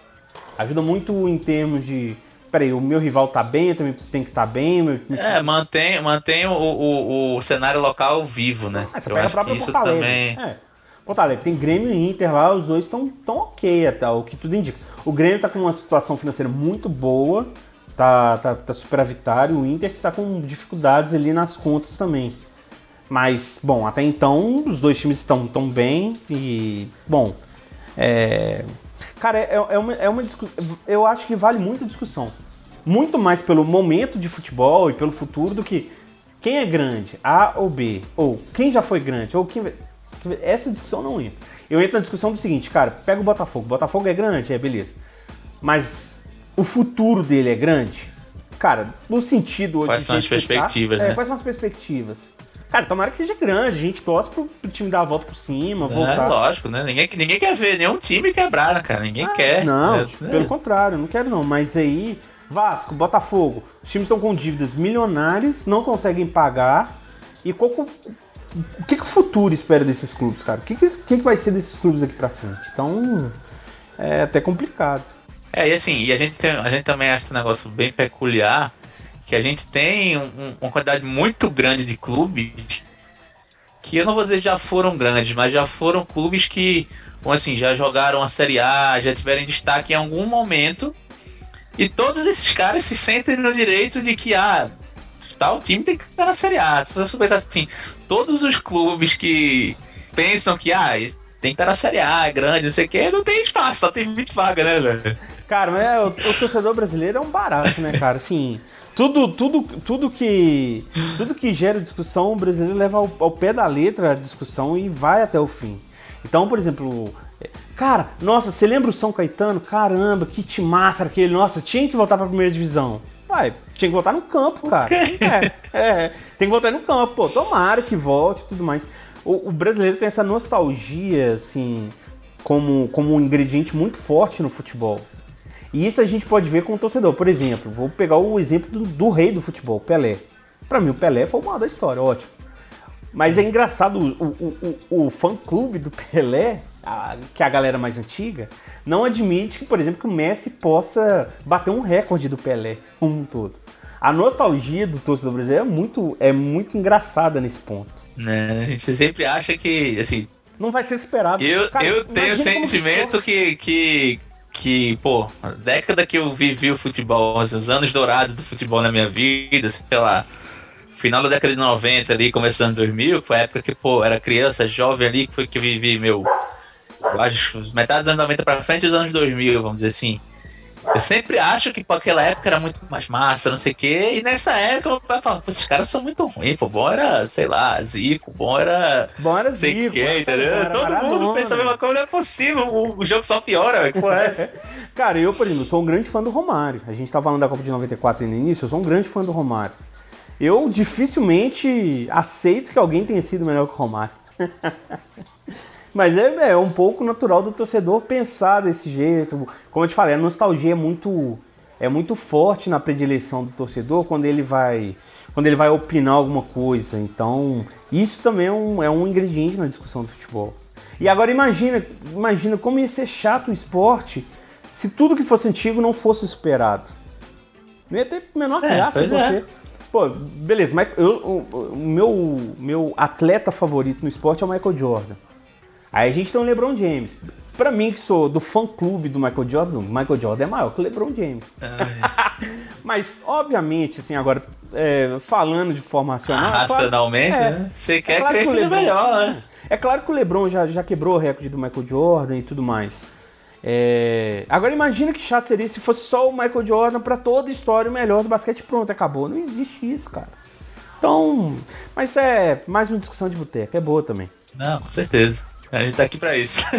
Ajuda muito em termos de. Peraí, o meu rival tá bem, eu também tenho que estar bem. Meu,
É, mantém, mantém o, o, o cenário local vivo, né?
Ah, você
Eu acho que isso também.
É. Porto Alegre tem Grêmio e Inter lá, os dois estão tão ok até, o que tudo indica. O Grêmio tá com uma situação financeira muito boa, tá, tá, tá superavitário, o Inter que tá com dificuldades ali nas contas também. Mas, bom, até então os dois times estão tão bem e, bom, é... Cara, é, é uma, é uma discussão. Eu acho que vale muita discussão. Muito mais pelo momento de futebol e pelo futuro do que quem é grande, A ou B, ou quem já foi grande, ou quem. Essa discussão não entra. Eu entro na discussão do seguinte, cara, pega o Botafogo. Botafogo é grande, é beleza. Mas o futuro dele é grande? Cara, no sentido hoje.
Quais
do
são as perspectivas,
é,
né?
Quais são as perspectivas? Cara, tomara que seja grande. A gente torce pro, pro time dar a volta por cima,
É,
voltar.
lógico, né? Ninguém, ninguém quer ver nenhum time quebrar, né, cara? Ninguém quer.
Ah, Não,
É,
pelo contrário, não quero não. Mas aí, Vasco, Botafogo, os times estão com dívidas milionárias, não conseguem pagar. E qual, o que, que o futuro espera desses clubes, cara? O que, que, que que vai ser desses clubes aqui pra frente? Então, é até complicado.
É, e assim, e a gente, tem, a gente também acha um negócio bem peculiar, que a gente tem um- um- uma quantidade muito grande de clubes que eu não vou dizer já foram grandes, mas já foram clubes que, assim, já jogaram a Série A, já tiveram destaque em algum momento, e todos esses caras se sentem no direito de que, ah, tal time tem que estar na Série A. Se você pensar assim, todos os clubes que pensam que, ah, tem que estar na Série A, é grande, não sei o que, não tem espaço, só tem 20 vagas, né, velho?
Cara, mas é, o, o torcedor brasileiro é um barato, né, cara? Assim, tudo, tudo, tudo que tudo que gera discussão, o brasileiro leva ao, ao pé da letra a discussão e vai até o fim. Então, por exemplo, é, cara, nossa, você lembra o São Caetano? Caramba, que timaço aquele. Nossa, tinha que voltar pra primeira divisão. Vai, tinha que voltar no campo, cara. É, é, tem que voltar no campo, pô. Tomara que volte e tudo mais. O, o brasileiro tem essa nostalgia, assim, como, como um ingrediente muito forte no futebol. E isso a gente pode ver com o torcedor. Por exemplo, vou pegar o exemplo do, do rei do futebol, Pelé. Pra mim, o Pelé foi o maior da história, ótimo. Mas é engraçado, o, o, o, o fã-clube do Pelé, a- que é a galera mais antiga, não admite que, por exemplo, que o Messi possa bater um recorde do Pelé como um todo. A nostalgia do torcedor brasileiro é muito, é muito engraçada nesse ponto.
Né, a gente sempre acha que, assim,
Não vai ser esperado.
eu,
Cara,
eu tenho o sentimento que, que, que, pô, a década que eu vivi o futebol, assim, os anos dourados do futebol na minha vida, sei lá, final da década de 90 ali, começando em 2000, que foi a época que, pô, era criança, jovem ali, que foi que eu vivi, meu, eu acho, metade dos anos 90 pra frente dos anos 2000, vamos dizer assim. Eu sempre acho que pô, aquela época era muito mais massa, não sei o quê, e nessa época meu pai falava, esses caras são muito ruins, pô, bom era, sei lá, Zico, bom era
Bom era Zico,
entendeu? Todo mundo
Maradona.
pensa a mesma coisa, não é possível, o, o jogo só piora, que porra é essa?
Cara, eu, por exemplo, sou um grande fã do Romário. A gente tá falando da Copa de 94 no início, eu sou um grande fã do Romário. Eu dificilmente aceito que alguém tenha sido melhor que o Romário. Mas é, é um pouco natural do torcedor pensar desse jeito. Como eu te falei, a nostalgia é muito, é muito forte na predileção do torcedor quando ele vai quando ele vai opinar alguma coisa. Então, isso também é um, é um ingrediente na discussão do futebol. E agora imagina, imagina como ia ser chato o esporte se tudo que fosse antigo não fosse esperado. Não ia ter menor
É,
graça
pois
você.
é.
Pô, beleza, mas eu- o, o meu, meu atleta favorito no esporte é o Michael Jordan. Aí a gente tem o LeBron James. Pra mim, que sou do fã-clube do Michael Jordan, o Michael Jordan é maior que o LeBron James. Mas, obviamente, assim, agora, é, falando de forma racional... é claro-
Racionalmente,
é,
né? Você
é
quer
claro
que ele seja melhor, né?
É claro que o LeBron já, já quebrou o recorde do Michael Jordan e tudo mais. É, Agora imagina que chato seria se fosse só o Michael Jordan pra toda a história o melhor do basquete pronto, acabou. Não existe isso, cara. Então, mas é mais uma discussão de boteco, é boa também.
Não, com certeza. A gente tá aqui pra isso.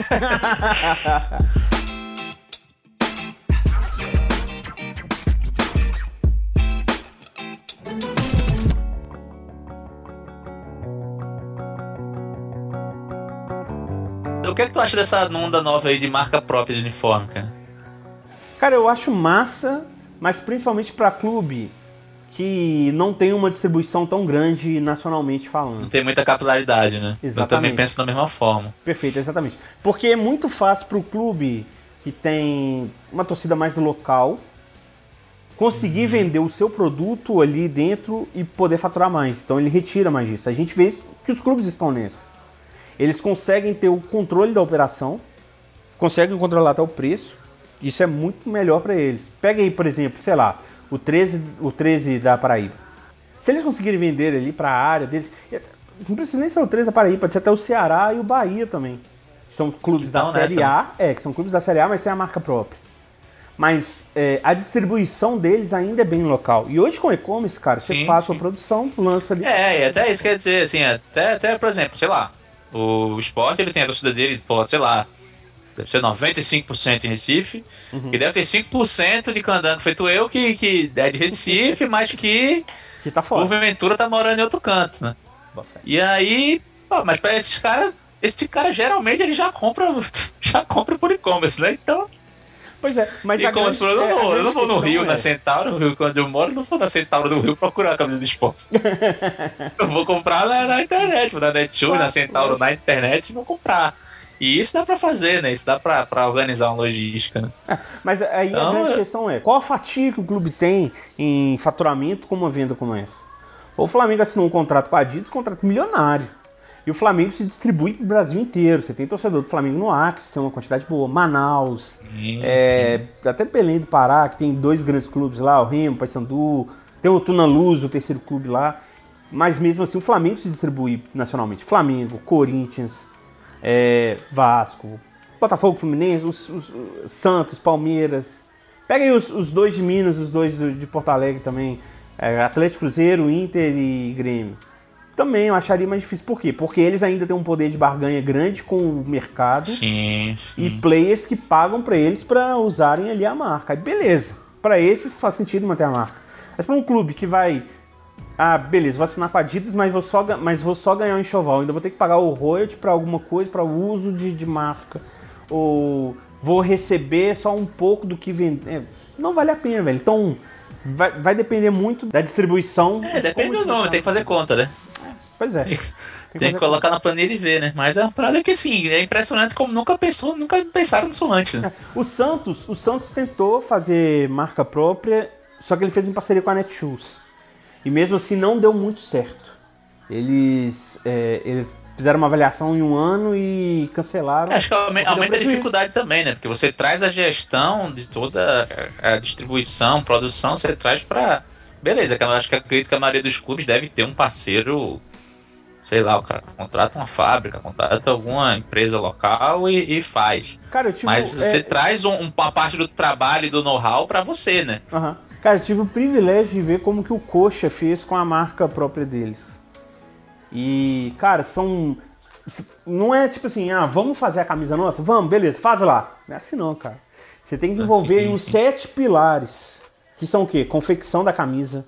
O que é que tu acha dessa onda nova aí de marca própria de uniforme, cara?
Cara, eu acho massa, mas principalmente pra clube que não tem uma distribuição tão grande nacionalmente
Não
falando.
tem muita capilaridade, né? Eu
Exatamente.
também penso da mesma forma.
Perfeito, exatamente. Porque é muito fácil pro clube que tem uma torcida mais local conseguir vender o seu produto ali dentro e poder faturar mais. Então ele retira mais disso. A gente vê que os clubes estão nesse. Eles conseguem ter o controle da operação, conseguem controlar até o preço. Isso é muito melhor para eles. Pega aí, por exemplo, sei lá, o 13, o 13 da Paraíba. Se eles conseguirem vender ali para a área deles, não precisa nem ser o 13 da Paraíba, pode ser até o Ceará e o Bahia também. Que são clubes da
tão
Série
nessa,
A, é, que são clubes da Série A, mas tem a marca própria. Mas é, a distribuição deles ainda é bem local. E hoje com o e-commerce, cara, você
Sim,
faz
sim.
a produção, lança ali.
É, e até isso quer dizer, assim, até, até por exemplo, sei lá, o esporte ele tem a torcida dele, pode, sei lá, deve ser 95% em Recife,
Uhum.
e deve ter 5% de candango feito eu, que, que é de Recife, mas que
Que tá fora.
porventura tá morando em outro canto, né? E aí, pô, mas pra esses caras, esse cara geralmente ele já compra, já compra por e-commerce, né? Então,
Pois é, mas
e como
grande-
eu
é,
não vou, eu não vou no Rio,
é-
na Centauro, no Rio onde eu moro, eu não vou na Centauro do Rio procurar a camisa de esporte. eu vou comprar na, na internet, vou na Netshoes, na
Claro,
Centauro, na internet e vou comprar. E isso dá pra fazer, né? Isso dá pra organizar uma logística, né?
Mas aí
Então,
a grande
é-
questão é, qual a fatia que o clube tem em faturamento com uma venda como essa? O Flamengo assinou um contrato com a Adidas, um contrato milionário. E o Flamengo se distribui pro Brasil inteiro. Você tem torcedor do Flamengo no Acre, tem uma quantidade boa. Manaus,
Sim,
é, até Belém do Pará, que tem dois grandes clubes lá, o Remo, o Paysandu, tem o Tuna Luz, o terceiro clube lá. Mas mesmo assim o Flamengo se distribui nacionalmente. Flamengo, Corinthians, é, Vasco, Botafogo, Fluminense, os, os- os Santos, Palmeiras. Pega aí os, os dois de Minas, os dois do- de Porto Alegre também. é, Atlético Cruzeiro, Inter e Grêmio. Também eu acharia mais difícil. Por quê? Porque eles ainda têm um poder de barganha grande com o mercado
Sim,
e
sim.
players que pagam pra eles pra usarem ali a marca. Aí beleza. Pra esses faz sentido manter a marca. Mas pra um clube que vai ah, beleza, vou assinar com a Adidas, mas vou só, mas vou só ganhar um enxoval. Ainda vou ter que pagar o royalty pra alguma coisa, pra uso de, de marca. Ou vou receber só um pouco do que vende. É, não vale a pena, velho. Então, vai, vai depender muito da distribuição.
É,
de
depende do nome, tem que fazer conta, né?
Pois é.
Tem que colocar na planilha e ver, né? Mas é uma parada que, assim, é impressionante como nunca pensou, nunca pensaram nisso antes, né?
O Santos, o Santos tentou fazer marca própria, só que ele fez em parceria com a Netshoes. E mesmo assim não deu muito certo. Eles, é, eles fizeram uma avaliação em um ano e cancelaram.
Acho que aumenta a dificuldade também, né? Porque você traz a gestão de toda a distribuição, produção, você traz pra. Beleza, que eu acho que acredito que a maioria dos clubes deve ter um parceiro, sei lá, o cara contrata uma fábrica, contrata alguma empresa local e, e faz.
Cara, tive,
Mas
é,
você traz um- uma parte do trabalho e do know-how pra você, né?
aham. Cara, eu tive o privilégio de ver como que o Coxa fez com a marca própria deles. E, cara, são. Não é tipo assim, ah, vamos fazer a camisa nossa? Vamos, beleza, faz lá. Não é assim não, cara. Você tem que
Ah,
envolver
sim,
aí os sete pilares. Que são o quê? Confecção da camisa,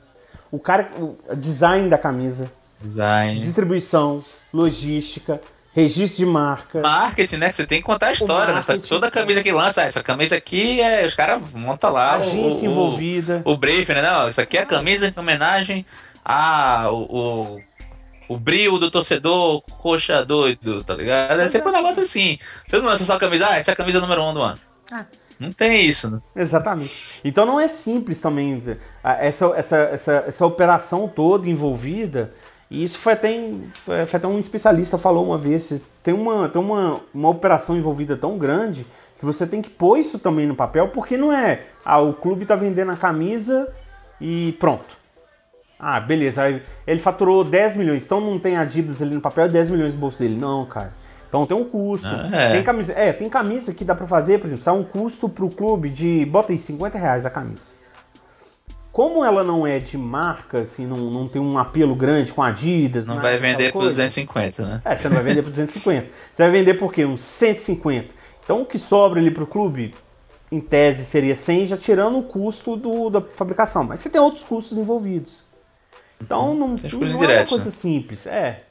o cara, o design da camisa,
Design.
distribuição, logística, registro de marca.
Marketing, né? Você tem que contar a história, né?
marketing.
Toda camisa que lança, essa camisa aqui, é, os caras montam lá o,
agência
o,
envolvida.
o briefing, né? Não, isso aqui é a camisa em homenagem a o, o, o brilho do torcedor coxa doido, tá ligado? É sempre um negócio assim. Você não lança só a camisa, ah, essa é a camisa número um do ano.
Ah.
Não tem isso, né?
Exatamente. Então não é simples também. ver. Essa, essa, essa, essa operação toda envolvida E isso foi até, foi até um especialista falou uma vez, tem uma, tem uma, uma operação envolvida tão grande que você tem que pôr isso também no papel, porque não é, ah, o clube tá vendendo a camisa e pronto. Ah, beleza, aí ele faturou 10 milhões, então não tem Adidas ali no papel, é 10 milhões no bolso dele. Não, cara. Então tem um custo.
Ah, é.
Tem camisa, é, tem camisa que dá pra fazer, por exemplo, sai um custo pro clube de, bota aí, 50 reais a camisa. Como ela não é de marca, assim, não, não tem um apelo grande com Adidas,
Não
nada
vai vender por
coisa,
250, né?
É, você não vai vender por 250. Você vai vender por quê? Uns 150. Então o que sobra ali pro clube, em tese, seria 100, já tirando o custo do, da fabricação. Mas você tem outros custos envolvidos. Então não,
as
não
coisas
é uma coisa
né?
simples. É.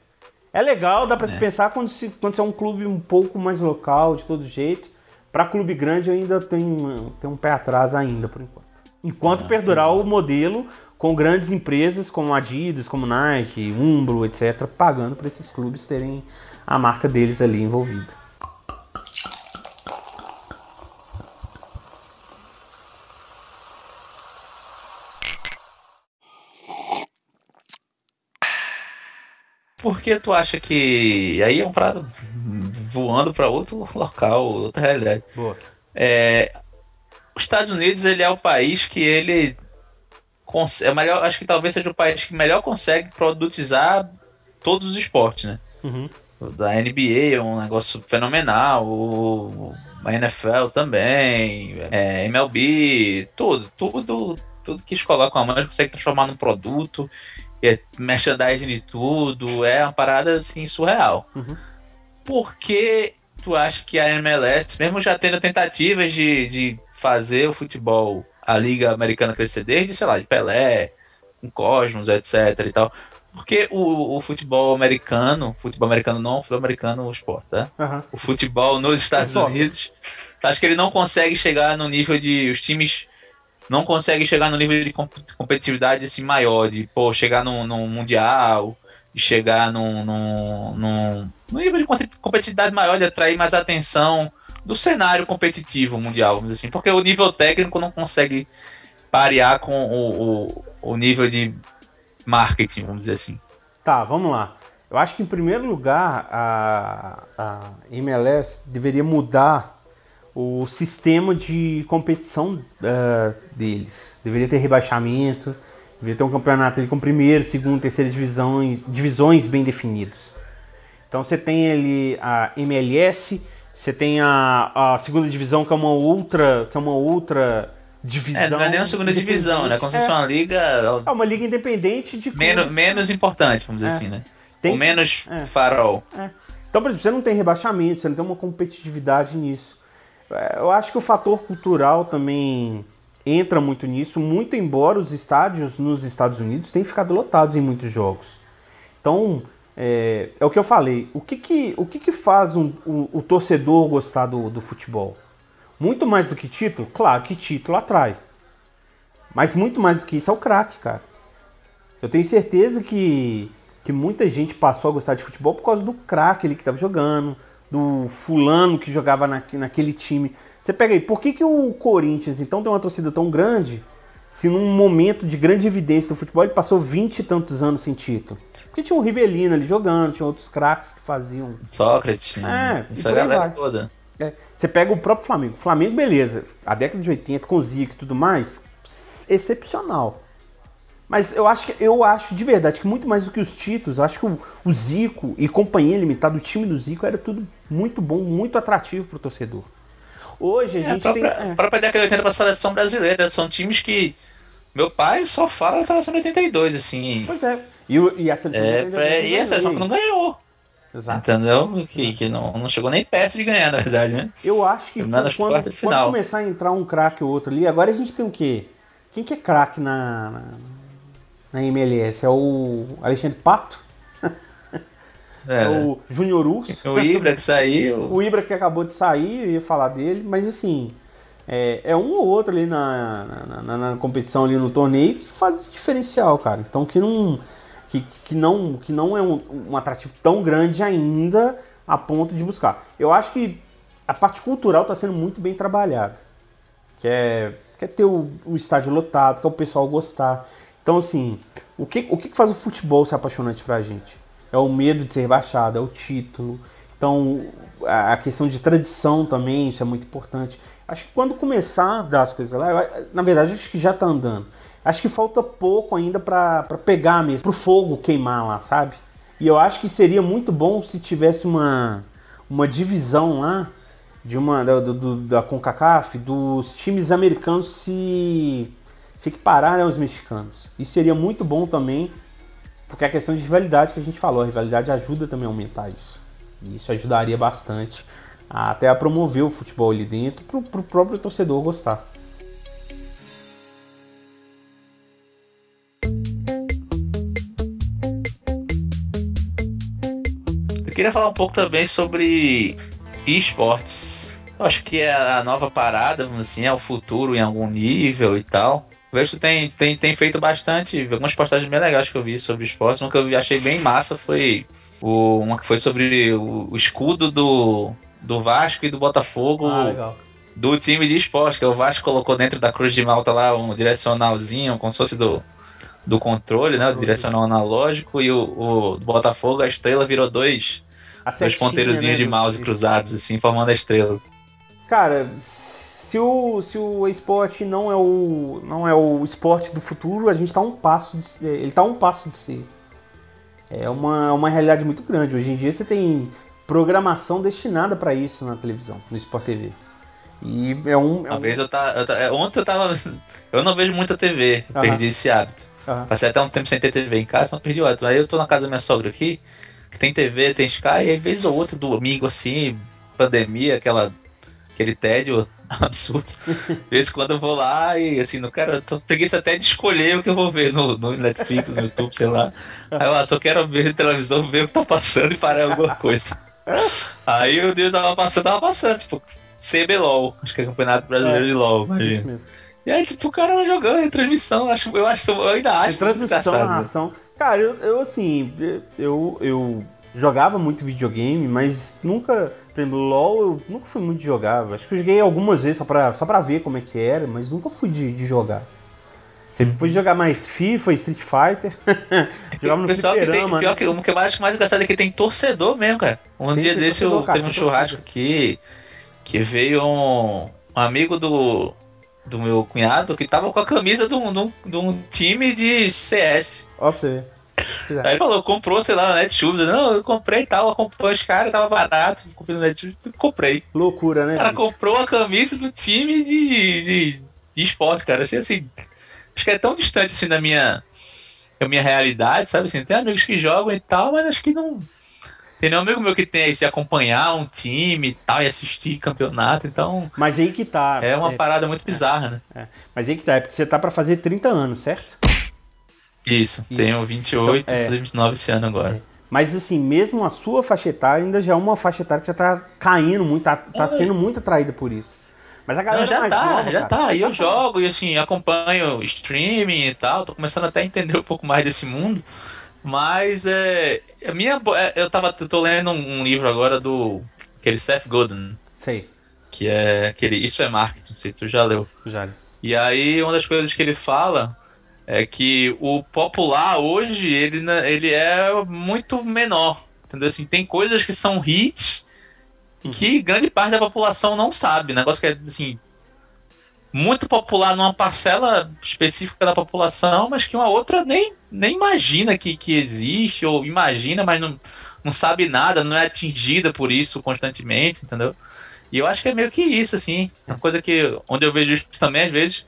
É legal, dá pra se
É.
pensar quando, se, quando você é um clube um pouco mais local, de todo jeito. Pra clube grande ainda tem, uma- tem um pé atrás ainda, por enquanto. Enquanto
Ah,
perdurar o modelo com grandes empresas como Adidas, como Nike, Umbro, etc., pagando para esses clubes terem a marca deles ali envolvida.
Por que tu acha que. Aí é um prato voando para outro local, outra realidade.
Boa.
É, os Estados Unidos ele é o país que ele é melhor, acho que talvez seja o país que melhor consegue produtizar todos os esportes, né?
Uhum.
Da NBA é um negócio fenomenal, o, a NFL também, é, MLB, tudo, tudo, tudo que eles colocam a mão eles conseguem transformar num produto, é merchandising de tudo, é uma parada assim surreal.
Uhum.
Por que tu acha que a MLS, mesmo já tendo tentativas de, de fazer o futebol, a Liga Americana crescer desde, sei lá, de Pelé, com Cosmos, etc e tal, porque o, o futebol americano, futebol americano não, futebol americano o esporte, tá?
Aham.
O futebol nos Estados
Só.
Unidos, acho que ele não consegue chegar no nível de. Os times não conseguem chegar no nível de comp- competitividade assim, maior, de pô, chegar num, num Mundial, de chegar num, num, num, nível de competi- competitividade maior, de atrair mais atenção do cenário competitivo mundial, vamos dizer assim, porque o nível técnico não consegue parear com o, o, o nível de marketing, vamos dizer assim.
Tá, vamos lá. Eu acho que em primeiro lugar a, a MLS deveria mudar o sistema de competição ah, deles. Deveria ter rebaixamento, deveria ter um campeonato com primeiro, segundo, terceira divisões, divisões bem definidos. Então você tem ali a MLS, você tem a, a segunda divisão que é uma outra, que é uma outra divisão.
É, não é nem uma segunda divisão, né? Como se fosse
é,
uma liga
é uma liga independente de
menos, menos importante, vamos dizer
É.
assim, né?
Tem-
Ou menos
é.
farol.
Então, por exemplo, você não tem rebaixamento, você não tem uma competitividade nisso. É, Eu acho que o fator cultural também entra muito nisso, muito embora os estádios nos Estados Unidos tenham ficado lotados em muitos jogos. Então, é, é o que eu falei. O que, que, o que, que faz um- o, torcedor gostar do, do futebol? Muito mais do que título? Claro que título atrai. Mas muito mais do que isso é o craque, cara. Eu tenho certeza que, que muita gente passou a gostar de futebol por causa do craque ali que estava jogando, do fulano que jogava na, naquele time. Você pega aí, por que, que o Corinthians então tem uma torcida tão grande se num momento de grande evidência do futebol ele passou 20 e tantos anos sem título? Porque tinha o Rivelino ali jogando, tinha outros craques que faziam
Sócrates,
É, por aí
galera
vai.
toda.
é, Você pega o próprio Flamengo. Flamengo, beleza. A década de 80, com o Zico e tudo mais, excepcional. Mas eu acho que eu acho de verdade que muito mais do que os títulos, acho que o, o Zico e companhia limitada, o time do Zico era tudo muito bom, muito atrativo pro torcedor. Hoje a
É, a
gente
própria,
tem.
a
é,
própria década de 80 para a seleção brasileira. São times que. Meu pai só fala da seleção de 82, assim.
Pois é. E, e a seleção
É, pra- e a seleção que não ganhou.
Exato.
Entendeu? Que, que não, não chegou nem perto de ganhar, na verdade, né?
Eu acho que quando, quando
final.
começar a entrar um craque ou outro ali, agora a gente tem o quê? Quem que é craque na, na, na MLS? É o Alexandre Pato? É,
É,
o Júnior Urso?
o Ibra que saiu.
o Ibra que acabou de sair, eu ia falar dele, mas assim, é, é um ou outro ali na, na, na- na competição, ali no torneio, que faz esse diferencial, cara. Então que não, que, que não, que não é um, um atrativo tão grande ainda a ponto de buscar. Eu acho que a parte cultural está sendo muito bem trabalhada. Que é, que é ter o, o estádio lotado, que é o pessoal gostar. Então, assim, o que, o que faz o futebol ser apaixonante pra gente? É o medo de ser rebaixado, é o título. Então, a questão de tradição também, isso é muito importante. Acho que quando começar a dar as coisas lá, na verdade, acho que já tá andando. Acho que falta pouco ainda pra pegar mesmo, pro fogo queimar lá, sabe? E eu acho que seria muito bom se tivesse uma, uma divisão lá de uma da, do- da CONCACAF dos times americanos se, se equipararem aos mexicanos. Isso seria muito bom também, porque é a questão de rivalidade que a gente falou, a rivalidade ajuda também a aumentar isso. E isso ajudaria bastante a- até a promover o futebol ali dentro pro, pro próprio torcedor gostar.
Eu queria falar um pouco também sobre esportes. Eu acho que é a nova parada, assim, é o futuro em algum nível e tal. O Vejo tem, tem, tem feito bastante, algumas postagens bem legais que eu vi sobre esportes. Uma que eu achei bem massa foi o, uma que foi sobre o, o escudo do, do Vasco e do Botafogo
Ah,
do time de esporte, que o Vasco colocou dentro da Cruz de Malta lá um direcionalzinho, como se fosse do, do controle, né? O direcional analógico, e o, o do Botafogo, a estrela virou dois,
A
dois ponteirozinhos
né,
de mouse cruzados, assim, formando a estrela.
Cara, se o, se o esporte não é o, não é o esporte do futuro, a gente tá um passo de, ser- ele tá um passo de ser. É uma, uma realidade muito grande. Hoje em dia você tem programação destinada para isso na televisão, no Sport TV. E é um. É
Uma
um
vez eu tava. Eu, é, ontem eu tava. Eu não vejo muita TV, eu
Aham.
perdi esse hábito.
Aham.
Passei até um tempo sem ter TV em casa, não perdi o hábito. Aí eu tô na casa da minha sogra aqui, que tem TV, tem Sky, e aí vez ou outra domingo assim, pandemia, aquela, aquele tédio absurdo. De vez em quando eu vou lá e assim, não quero, tô preguiça até de escolher o que eu vou ver no, no Netflix, no YouTube, sei lá. Aí eu ah, só quero ver televisão, ver o que tá passando e parar alguma coisa. Aí o dia tava passando, tava passando, tipo, CBLOL, acho que é Campeonato Brasileiro
É.
de LOL,
Isso
imagina. E aí, tipo, o cara jogando em transmissão, acho, eu acho, eu ainda acho
transmissão,
né?
narração. Cara, eu, eu assim, eu, eu jogava muito videogame, mas nunca, exemplo, LOL eu nunca fui muito de jogar. Acho que eu joguei algumas vezes só pra, só pra ver como é que era, mas nunca fui de, de jogar. Sempre fui jogar mais FIFA, Street Fighter. jogava no
pessoal que tem, pior
né?
que, o que eu acho mais engraçado é que tem torcedor mesmo, cara. Um
Tem,
dia desse eu
cara,
teve um churrasco aqui que veio um, um amigo do, do meu cunhado que tava com a camisa de um, de um, de um time de CS.
Ó pra você ver. É.
Aí ele falou, comprou, sei lá, na Netshoes. Não, eu comprei e tal, acompanhei os caras, tava barato, comprei no Netshoes, comprei.
Loucura, né?
O cara comprou a camisa do time de, de, de esporte, cara. Achei assim. Acho que é tão distante assim da minha, da minha realidade, sabe? Assim, tem amigos que jogam e tal, mas acho que não. Tem nenhum amigo meu que tem esse acompanhar um time e tal, e assistir campeonato, então
Mas aí que tá.
é uma
é,
parada muito bizarra, né?
Mas aí que tá, é porque você tá pra fazer 30 anos, certo?
Isso,
Isso.
tenho 28,
Então, é.
vou fazer 29 esse ano agora.
Mas assim, mesmo a sua faixa etária ainda já é uma faixa etária que já tá caindo muito, tá, tá
É.
sendo muito atraída por isso. Mas a galera
Não, já tá,
nova,
já
cara,
tá. E eu
tá
jogo e assim, acompanho streaming e tal. Tô começando até a entender um pouco mais desse mundo. Mas é. A minha. é, Eu tava. eu tô lendo um, um livro agora do. Aquele Seth Godin,
Sei,
que é aquele. Isso é marketing, não sei se tu já leu.
já.
E aí uma das coisas que ele fala é que o popular hoje, ele, ele é muito menor. Entendeu? Assim, tem coisas que são hits e que grande parte da população não sabe. Negócio que é assim. Muito popular numa parcela específica da população, mas que uma outra nem, nem imagina que, que existe, ou imagina, mas não, não sabe nada, não é atingida por isso constantemente, entendeu? E eu acho que é meio que isso, assim. É uma coisa que. Onde eu vejo isso também, às vezes.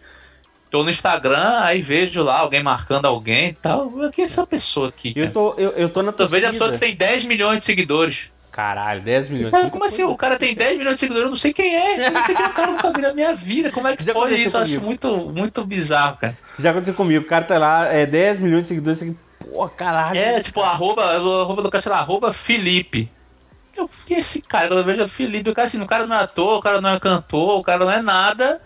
Tô no Instagram, aí vejo lá alguém marcando alguém e tal. Quem é essa pessoa aqui?
Eu tô, eu, eu tô na
Eu vejo a pessoa que tem 10 milhões de seguidores.
Caralho, 10 milhões.
Cara, como assim? O cara tem 10 milhões de seguidores, eu não sei quem é. Eu não sei quem é o cara nunca vi na minha vida. Como é que
Já
pode isso? Eu acho
comigo.
muito, muito bizarro, cara.
Já aconteceu comigo, o cara tá lá, é 10 milhões de seguidores, você pô, caralho.
É, tipo, arroba, arroba do cara, sei lá, arroba Felipe. Eu, quem é esse cara? Quando eu vejo Felipe, o cara assim, o cara não é ator, o cara não é cantor, o cara não é nada.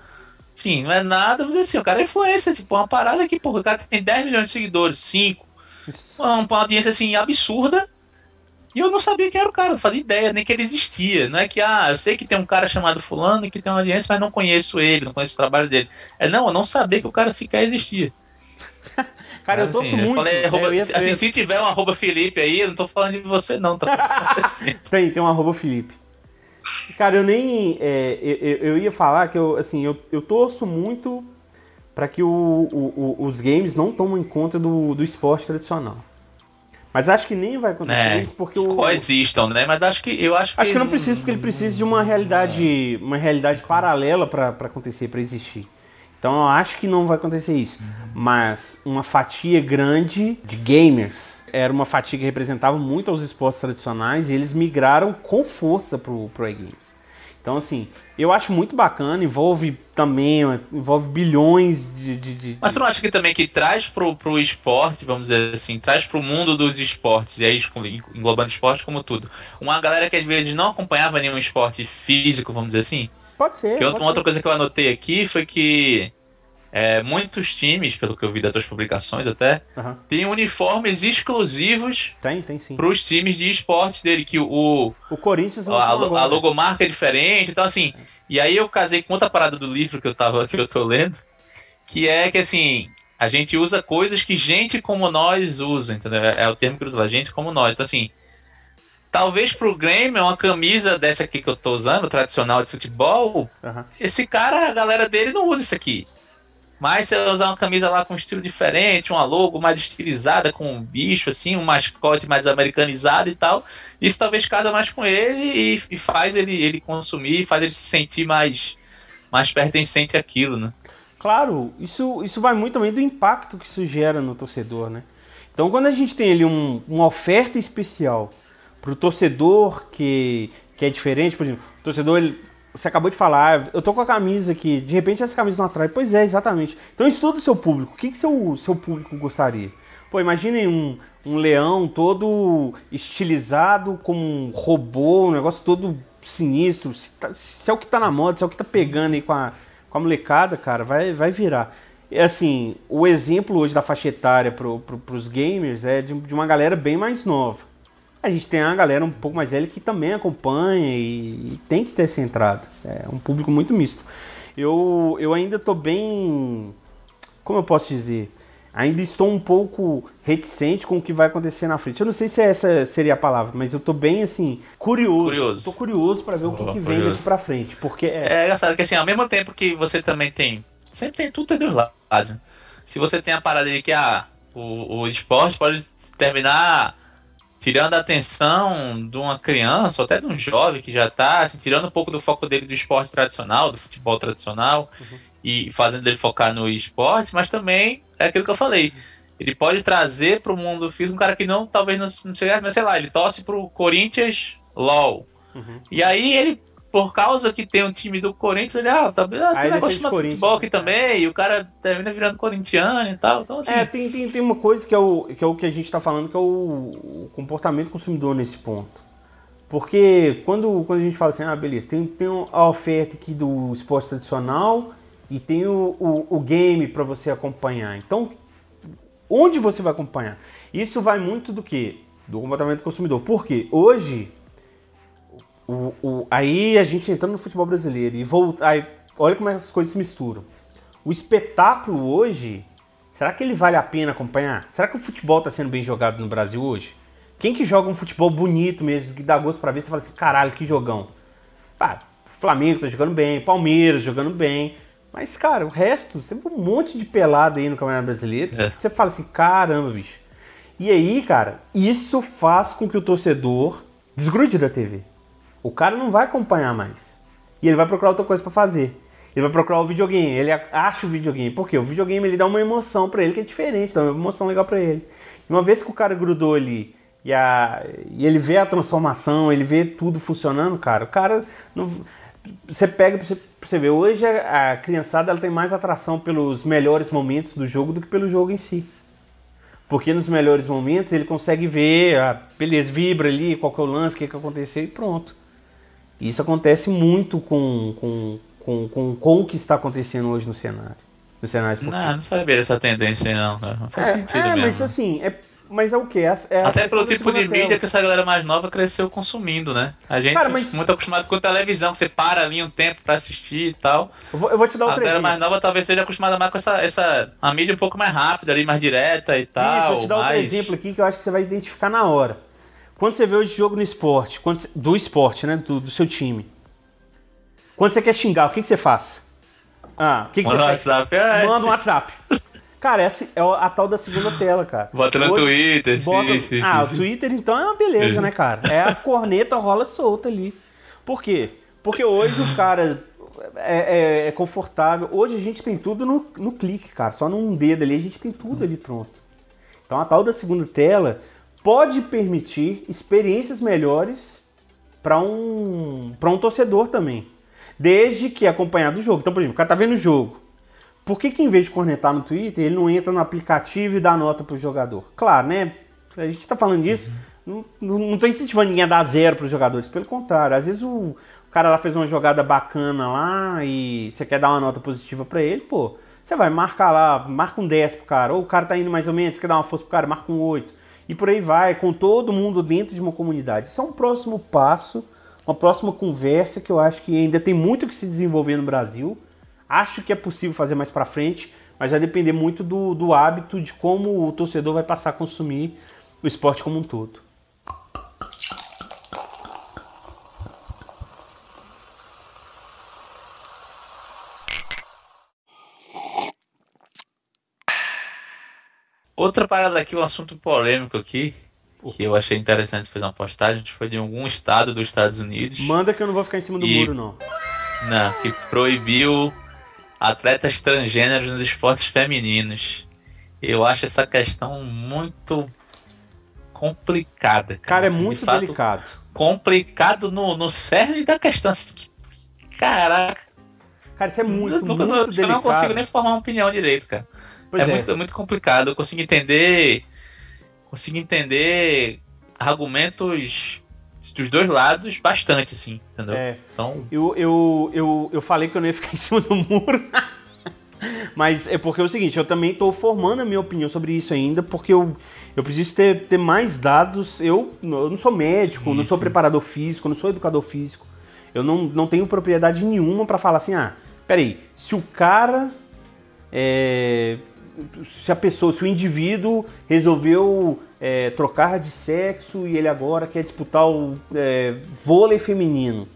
Sim, não é nada, mas assim, o cara é influência, tipo, uma parada que, porra, o cara tem 10 milhões de seguidores, 5. Uma, uma audiência assim absurda. E eu não sabia quem era o cara, não fazia ideia nem que ele existia. Não é que, ah, eu sei que tem um cara chamado Fulano e que tem uma audiência, mas não conheço ele, não conheço o trabalho dele. É, não, eu não sabia que o cara sequer existia.
Cara, eu torço
assim,
muito.
falei,
é,
arroba-
eu
assim, se tiver um arroba Felipe aí, eu não tô falando de você, não, tá? Assim,
Tem, tem um arroba Felipe. Cara, eu nem. é, eu, eu- ia falar que eu, assim, eu, eu torço muito para que o- o- o- os games não tomem conta do, do esporte tradicional. Mas acho que nem vai acontecer
É,
isso porque o.
coexistam, né? Mas acho que eu acho que.
Acho que não precisa, porque ele precisa de uma realidade, uma realidade paralela para acontecer, para existir. Então eu acho que não vai acontecer isso. Mas uma fatia grande de gamers era uma fatia que representava muito aos esportes tradicionais e eles migraram com força pro, pro e-games. Então assim, eu acho muito bacana, envolve também, envolve bilhões de... de, de-
Mas você não acha que também que traz pro, pro esporte, vamos dizer assim, traz pro mundo dos esportes, e aí englobando esporte como tudo, uma galera que às vezes não acompanhava nenhum esporte físico, vamos dizer assim?
Pode ser.
Que outra,
pode
uma outra
ser.
coisa que eu anotei aqui foi que é, muitos times, pelo que eu vi das tuas publicações até, têm uniformes exclusivos
sim.
pros times de esportes dele, que o,
O Corinthians
a, a logomarca é diferente, então assim. E aí eu casei com outra parada do livro que eu tava que eu tô lendo, que é que assim, a gente usa coisas que gente como nós usa, entendeu? É o termo que usa, gente como nós. Então assim, talvez pro Grêmio uma camisa dessa aqui que eu tô usando, tradicional de futebol,
Aham.
esse cara, a galera dele não usa isso aqui. Mas se eu usar uma camisa lá com um estilo diferente, uma logo mais estilizada, com um bicho assim, um mascote mais americanizado e tal, isso talvez casa mais com ele e, e faz ele, ele consumir, faz ele se sentir mais, mais pertencente àquilo, né?
Claro, isso, isso vai muito também do impacto que isso gera no torcedor, né? Então, quando a gente tem ali um- uma oferta especial para o torcedor que, que é diferente, por exemplo, o torcedor, ele- você acabou de falar, eu tô com a camisa aqui, de repente essa camisa não atrai. Pois é, exatamente. Então, estuda o seu público. O que, que seu, seu público gostaria? Pô, imaginem um, um leão todo estilizado como um robô, um negócio todo sinistro. Se, tá- se é o que tá na moda, se é o que tá pegando aí com a, com a molecada, cara, vai, vai virar. É assim, o exemplo hoje da faixa etária pro, pro, pros gamers é de, de uma galera bem mais nova. A gente tem uma galera um pouco mais velha que também acompanha e, e tem que ter essa entrada. É um público muito misto. Eu, eu ainda tô bem. Como eu posso dizer? Ainda estou um pouco reticente com o que vai acontecer na frente. Eu não sei se essa seria a palavra, mas eu tô bem assim, curioso.
Curioso.
Tô curioso para ver o que,
Oh,
que vem daqui pra frente. Porque é.
É engraçado que assim, ao mesmo tempo que você também tem. Sempre tem tudo tem dois lados. Se você tem a parada de que ah, o, o esporte pode terminar tirando a atenção de uma criança ou até de um jovem que já está assim, tirando um pouco do foco dele do esporte tradicional, do futebol tradicional, e fazendo ele focar no esporte, mas também é aquilo que eu falei. Ele pode trazer para o mundo físico um cara que não, talvez não, não chegasse, mas sei lá, ele torce pro Corinthians LOL.
Uhum.
E aí ele, por causa que tem um time do Corinthians, ele, ah, tá, ah, tem um negócio chamado futebol aqui também, e o cara termina virando corintiano e tal. Então, assim,
É, tem, tem, tem uma coisa que é, o, que é o que a gente está falando, que é o, o comportamento do consumidor nesse ponto. Porque quando, quando a gente fala assim, ah, beleza, tem, tem a oferta aqui do esporte tradicional e tem o, o, o game para você acompanhar. Então, onde você vai acompanhar? Isso vai muito do que? Do comportamento do consumidor. Porque hoje, o, o- aí a gente entrando no futebol brasileiro e volta, aí, olha como essas coisas se misturam. O espetáculo hoje, será que ele vale a pena acompanhar? Será que o futebol está sendo bem jogado no Brasil hoje? Quem que joga um futebol bonito mesmo, que dá gosto pra ver, você fala assim, caralho, que jogão. Ah, Flamengo tá jogando bem, Palmeiras jogando bem. Mas, cara, o resto, vê um monte de pelada aí no Campeonato Brasileiro.
É.
Você fala assim, caramba, bicho. E aí, cara, isso faz com que o torcedor desgrude da TV. O cara não vai acompanhar mais. E ele vai procurar outra coisa pra fazer. Ele vai procurar o videogame. Ele acha o videogame. Por quê? O videogame ele dá uma emoção pra ele que é diferente, dá uma emoção legal pra ele. Uma vez que o cara grudou ali e, a, e ele vê a transformação, ele vê tudo funcionando, cara, o cara não, você pega pra você, ver. Hoje a, a criançada ela tem mais atração pelos melhores momentos do jogo do que pelo jogo em si. Porque nos melhores momentos ele consegue ver, ah, beleza, vibra ali, qual que é o lance, o que, que aconteceu e pronto. E isso acontece muito com, com, com, com, com o que está acontecendo hoje no cenário. No cenário esportivo.
não, não sabia dessa tendência aí, não. cara. Não faz
É,
sentido
é,
mesmo.
mas assim, é, Mas é o quê? É, é a
Até pelo tipo de mídia
tela.
que essa galera mais nova cresceu consumindo, né? A gente
Cara, mas-
muito acostumado com televisão, que você para ali um tempo pra assistir e tal.
Eu vou, eu vou te dar
A
outro
galera
exemplo.
mais nova talvez seja acostumada mais com essa, essa a mídia um pouco mais rápida ali, mais direta e
Isso,
tal.
vou te dar
mais...
exemplo aqui que eu acho que você vai identificar na hora. Quando você vê o jogo no esporte, quando do esporte, né? Do, do seu time. Quando você quer xingar, o que, que você faz? Ah, o que, que
Manda
você faz?
WhatsApp, é,
Manda um WhatsApp. Cara, essa é a tal da segunda tela, cara.
Bota no
Hoje-
Twitter,
Bota-
sim, sim,
ah,
sim.
o Twitter então é uma beleza,
É.
né, cara? É a corneta rola solta ali. Por quê? Porque hoje o cara é, é- é confortável. Hoje a gente tem tudo no, no clique, cara. Só num dedo ali a gente tem tudo ali pronto. Então a tal da segunda tela pode permitir experiências melhores para um, pra um torcedor também. Desde que acompanhado do jogo. Então, por exemplo, o cara tá vendo o jogo. Por que, que em vez de cornetar no Twitter, ele não entra no aplicativo e dá nota pro jogador? Claro, né? A gente tá falando disso, não, não, tô incentivando ninguém a dar zero pros jogadores. Pelo contrário, às vezes o, o cara lá fez uma jogada bacana lá e você quer dar uma nota positiva pra ele, pô, você vai marcar lá, marca um 10 pro cara. Ou o cara tá indo mais ou menos, você quer dar uma força pro cara, marca um 8. E por aí vai, com todo mundo dentro de uma comunidade. Isso é um próximo passo, uma próxima conversa que eu acho que ainda tem muito que se desenvolver no Brasil. Acho que é possível fazer mais pra frente, mas vai depender muito do, do hábito de como o torcedor vai passar a consumir o esporte como um todo.
Outra parada aqui, um assunto polêmico aqui, que eu achei interessante fazer uma postagem, foi de algum estado dos Estados Unidos.
Manda que eu não vou ficar em cima do
E-
muro, não.
Não, que proibiu atletas transgêneros nos esportes femininos. Eu acho essa questão muito complicada.
Cara, é
assim, de
muito
fato,
delicado.
Complicado no, no cerne da questão. assim, que- Caraca,
Cara, isso é muito,
eu,
muito
eu- eu
delicado.
não consigo nem formar uma opinião direito, cara.
Pois
é, Muito, é muito complicado. Eu consigo entender. Consigo entender argumentos dos dois lados bastante, assim, entendeu?
É.
Então,
Eu, eu, eu, eu falei que eu não ia ficar em cima do muro. Mas é porque é o seguinte, eu também estou formando a minha opinião sobre isso ainda, porque eu, eu preciso ter, ter mais dados. Eu, eu não sou médico,
Sim,
não sou
sim.
preparador físico, não sou educador físico. Eu não, não tenho propriedade nenhuma para falar assim, ah, peraí, se o cara. é, se a pessoa, se o indivíduo resolveu é, trocar de sexo e ele agora quer disputar o é, vôlei feminino.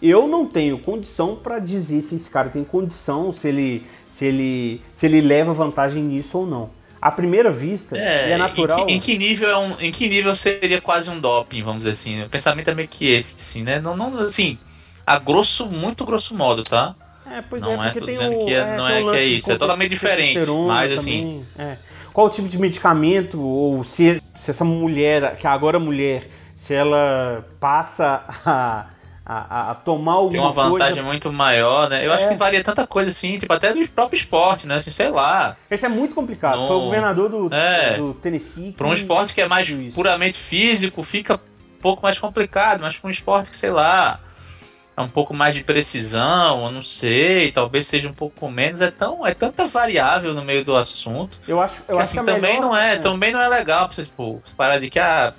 Eu não tenho condição para dizer se esse cara tem condição, se ele, se ele, se ele leva vantagem nisso ou não. À primeira vista,
É,
é, natural.
Em que, em que nível é um, em que nível seria quase um doping, vamos dizer assim? O pensamento é meio que esse, assim, né? Não, não assim, a grosso, muito grosso modo, tá?
É, pois
Não é,
porque
tô
tem
dizendo
o-
que é- não
tem
é que é isso, é totalmente diferente,
testosterona
mas, assim-
também, é. Qual o tipo de medicamento, ou se, se essa mulher, que agora é mulher, se ela passa a, a, a tomar alguma
Tem uma vantagem
coisa.
muito maior, né? Eu acho
É.
que varia tanta coisa assim, tipo, até do próprio esporte, né? Assim, sei lá.
Esse é muito complicado.
No-
Foi o governador do,
É.
do Tennessee.
Pra um esporte que é mais puramente físico, fica um pouco mais complicado, mas pra um esporte que, sei lá, é um pouco mais de precisão, eu não sei, talvez seja um pouco menos, é tão é tanta variável no meio do assunto.
Eu acho, eu
que,
acho
assim,
que a
também
melhor-
não é, também não é legal pra você, tipo, parar de que ah,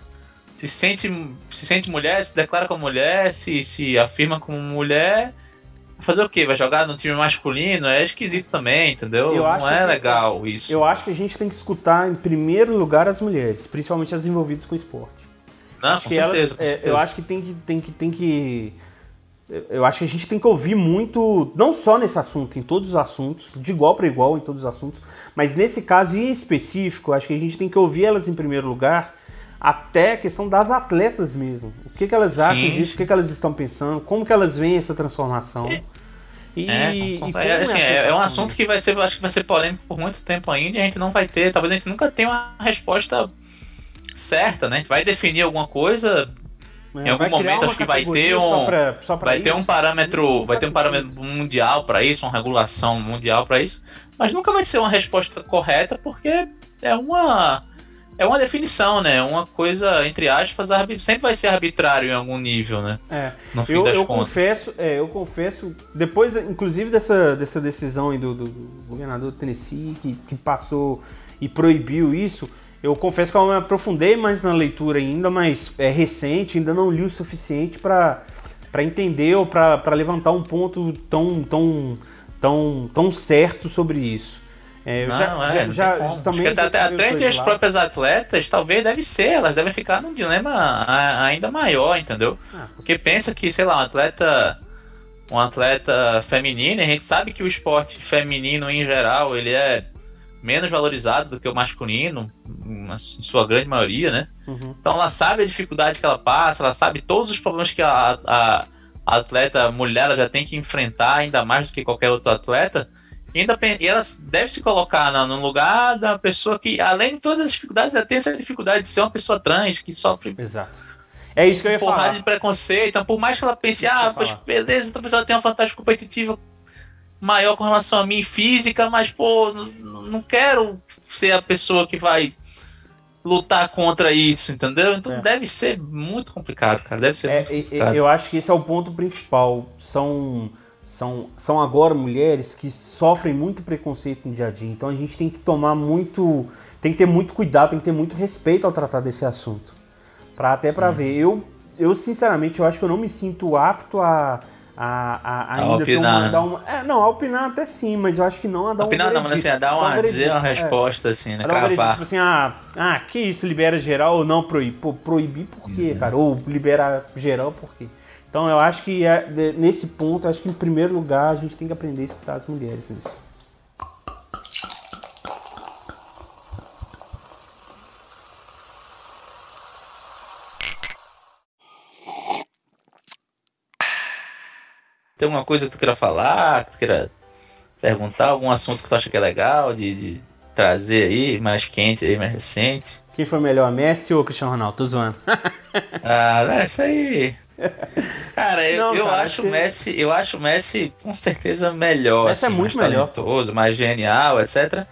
se sente se sente mulher, se declara como mulher, se se afirma como mulher, fazer o quê? Vai jogar no time masculino? É esquisito também, entendeu?
Eu
não é
que-
legal isso.
Eu acho que a gente tem que escutar em primeiro lugar as mulheres, principalmente as envolvidas com esporte.
não,
Acho
com
que
certeza,
elas,
com
é,
certeza.
eu acho que tem que tem que tem que eu acho que a gente tem que ouvir muito, não só nesse assunto, em todos os assuntos, de igual para igual em todos os assuntos, mas nesse caso em específico, acho que a gente tem que ouvir elas em primeiro lugar, até a questão das atletas mesmo. O que, que elas acham
Sim,
disso,
sim.
o que, que elas estão pensando, como que elas veem essa transformação. E,
É,
e
com-
como
é, assim,
a
é, é um assunto que vai ser, eu acho que vai ser polêmico por muito tempo ainda e a gente não vai ter, talvez a gente nunca tenha uma resposta certa, né? A gente vai definir alguma coisa,
né?
em algum momento acho que vai ter
só
um-
pra- só pra
vai ter
isso.
um parâmetro, vai ter um parâmetro mundial para isso, uma regulação mundial para isso, mas nunca vai ser uma resposta correta porque é uma é uma definição, né? Uma coisa entre aspas, sempre vai ser arbitrário em algum nível, né?
É.
No fim
Eu,
das
eu
contas.
confesso, é, eu confesso, depois, inclusive dessa, dessa decisão do, do- do governador do Tennessee, que, que passou e proibiu isso, Eu confesso que eu me aprofundei mais na leitura ainda, mas é recente, ainda não li o suficiente para para entender ou para levantar um ponto tão tão tão tão certo sobre isso. É, eu
Não,
já,
é, não
já, já também
Acho que até, até entre as
lá.
próprias atletas, talvez deve ser, elas devem ficar num dilema ainda maior, entendeu?
Ah.
Porque pensa que, sei lá, um atleta, um atleta feminino, a gente sabe que o esporte feminino em geral, ele é menos valorizado do que o masculino, em sua grande maioria, né?
Uhum.
Então ela sabe a dificuldade que ela passa, ela sabe todos os problemas que a, a- a atleta mulher ela já tem que enfrentar, ainda mais do que qualquer outro atleta. E, ainda, e ela deve se colocar na- no lugar da pessoa que, além de todas as dificuldades, ela tem essa dificuldade de ser uma pessoa trans, que sofre
Exato. É isso que eu ia
porrada
falar.
de preconceito. Então, por mais que ela pense, ah, pois beleza, então a pessoa tem uma vantagem competitiva maior com relação a mim física, mas, pô, não quero ser a pessoa que vai lutar contra isso, entendeu? Então
É.
deve ser muito complicado, cara. Deve ser
É,
muito complicado.
eu acho que esse é o ponto principal. São, são, são agora mulheres que sofrem muito preconceito no dia a dia. Então a gente tem que tomar muito. Tem que ter muito cuidado, tem que ter muito respeito ao tratar desse assunto. Pra, até
Uhum.
pra ver. Eu, eu, sinceramente, eu acho que eu não me sinto apto a. A, a, ainda
opinar,
uma,
né?
dar uma- é, não, a opinar até sim, mas eu acho que não a dar um
Opinar não, mas assim, é dar uma,
um
dizer uma
é.
resposta, assim, né?
Era um veredito,
Cravar.
tipo assim, ah, ah, que isso, libera geral ou não proíbe? Pô, proibir por quê,
Uhum.
cara? Ou libera geral por quê? Então eu acho que é, nesse ponto, acho que em primeiro lugar a gente tem que aprender a escutar as mulheres nisso.
Tem alguma coisa que tu queira falar, que tu queira perguntar, algum assunto que tu acha que é legal de, de trazer aí, mais quente aí, mais recente?
Quem foi melhor, Messi ou Cristiano Ronaldo? Tô zoando.
Ah, é isso aí. Cara, eu,
Não,
eu
cara,
acho
acho
o
que-
Messi, eu acho Messi com certeza melhor,
Messi é
assim,
muito
mais
melhor.
talentoso, mais genial, etc.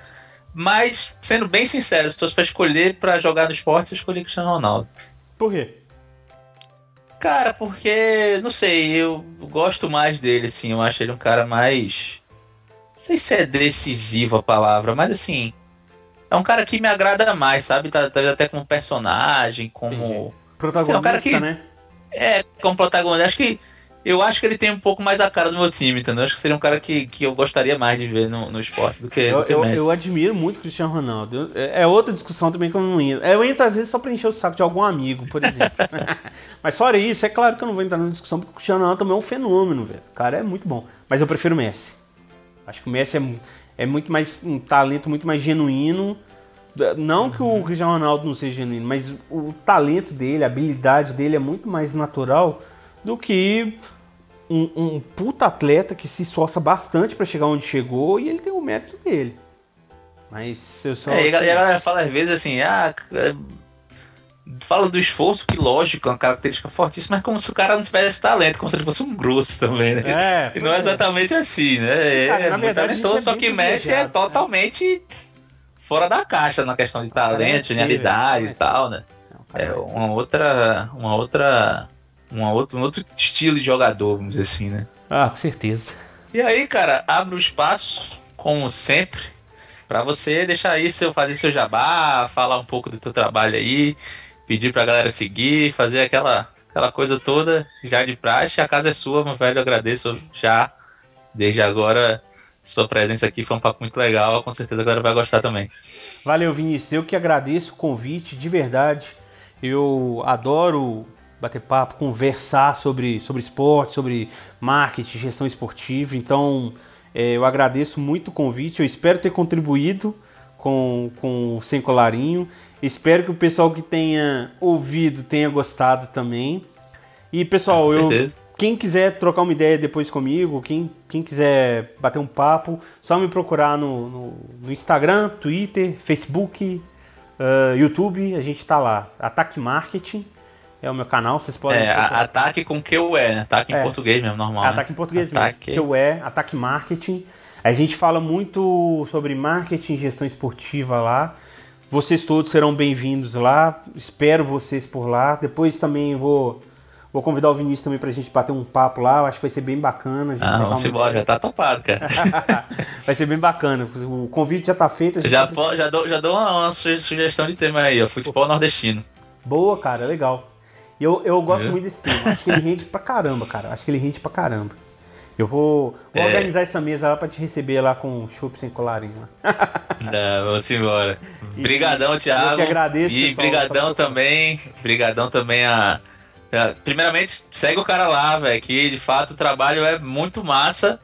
Mas, sendo bem sincero, se fosse pra escolher pra jogar no esporte, eu escolhi Cristiano Ronaldo.
Por quê?
Cara, porque, não sei, eu gosto mais dele, assim, eu acho ele um cara mais. Não sei se é decisivo a palavra, mas assim. É um cara que me agrada mais, sabe? Tá, tá até como personagem, como.
Entendi. Protagonista,
é um cara que-
né?
É, como protagonista. Acho que. Eu acho que ele tem um pouco mais a cara do meu time, entendeu? Acho que seria um cara que, que eu gostaria mais de ver no, no esporte do que,
Eu,
do que
eu,
Messi.
eu admiro muito o Cristiano Ronaldo. É é outra discussão também que eu não entro. Eu entro às vezes só pra encher o saco de algum amigo, por exemplo. Mas fora isso, é claro que eu não vou entrar na discussão porque o Cristiano Ronaldo também é um fenômeno, velho. O cara é muito bom. Mas eu prefiro o Messi. Acho que o Messi é, é muito mais um talento muito mais genuíno. Não que o Cristiano Ronaldo não seja genuíno, mas o talento dele, a habilidade dele é muito mais natural do que um, um puta atleta que se esforça bastante pra chegar onde chegou e ele tem o mérito dele. Mas eu só.
É, e a galera- e a galera fala às vezes assim, ah, é, fala do esforço, que lógico, é uma característica fortíssima, mas como se o cara não tivesse talento, como se ele fosse um grosso também, né?
É,
E não é exatamente assim, né? É,
Cara, na
muito
verdade,
talentoso,
é
só que Messi é
né?
totalmente fora da caixa na questão de
é
talento, genialidade e tal, né? É uma outra. Uma outra. Uma outra, um outro estilo de jogador, vamos dizer assim, né?
Ah, com certeza.
E aí, cara, abre o espaço, como sempre, pra você deixar aí seu, fazer seu jabá, falar um pouco do teu trabalho aí, pedir pra galera seguir, fazer aquela, aquela coisa toda já de praxe. A casa é sua, meu velho, eu agradeço já, desde agora, sua presença aqui, foi um papo muito legal, com certeza a galera vai gostar também.
Valeu, Vinícius. Eu que agradeço o convite, de verdade. Eu adoro bater papo, conversar sobre, sobre esporte, sobre marketing, gestão esportiva. Então, é, eu agradeço muito o convite. Eu espero ter contribuído com, com o Sem Colarinho. Espero que o pessoal que tenha ouvido tenha gostado também. E, pessoal, eu, quem quiser trocar uma ideia depois comigo, quem, quem quiser bater um papo, só me procurar no, no, no Instagram, Twitter, Facebook, ah, YouTube, a gente tá lá. Ataque Marketing é o meu canal, vocês podem.
É,
procurar.
ataque com é, né? Ataque
É.
em português mesmo, normal. né?
Ataque em português
Ataque.
mesmo, é Ataque Marketing. A gente fala muito sobre marketing e gestão esportiva lá. Vocês todos serão bem-vindos lá. Espero vocês por lá. Depois também vou, vou convidar o Vinícius também pra gente bater um papo lá. Eu acho que vai ser bem bacana. a gente
Ah, vamos embora, já tá topado, cara.
vai ser bem bacana. O convite já tá feito.
Já, já, dou, já dou uma, uma suge- sugestão de tema aí, ó. Futebol nordestino.
Boa, cara, legal. E Eu, eu gosto
Viu?
muito desse tema. Acho que ele rende pra caramba, cara. Acho que ele rende pra caramba. Eu vou, vou
É.
organizar essa mesa lá pra te receber lá com chopp sem colarinho.
Não, vamos embora. Brigadão, Thiago.
eu que agradeço,
E
pessoal,
brigadão também. Brigadão também a. a- Primeiramente, segue o cara lá, velho. Que de fato o trabalho é muito massa.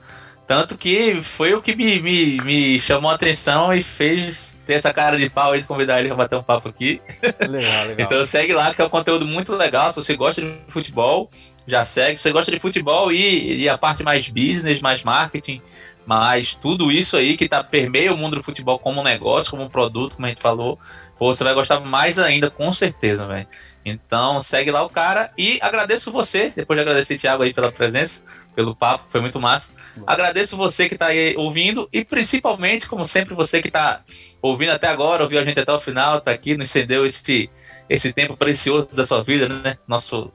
Tanto que foi o que me, me, me chamou a atenção e fez ter essa cara de pau aí de convidar ele pra bater um papo aqui.
Legal, legal.
Então segue lá, que é um conteúdo muito legal. Se você gosta de futebol, já segue. Se você gosta de futebol e, e a parte mais business, mais marketing, mais tudo isso aí que tá permeia o mundo do futebol como um negócio, como um produto, como a gente falou, pô, você vai gostar mais ainda, com certeza, velho. Então segue lá o cara e agradeço você, depois de agradecer Thiago aí pela presença, pelo papo, foi muito massa. Agradeço você que tá aí ouvindo e principalmente, como sempre, você que tá ouvindo até agora, ouviu a gente até o final, tá aqui, nos cedeu esse, esse tempo precioso da sua vida, né? Nosso,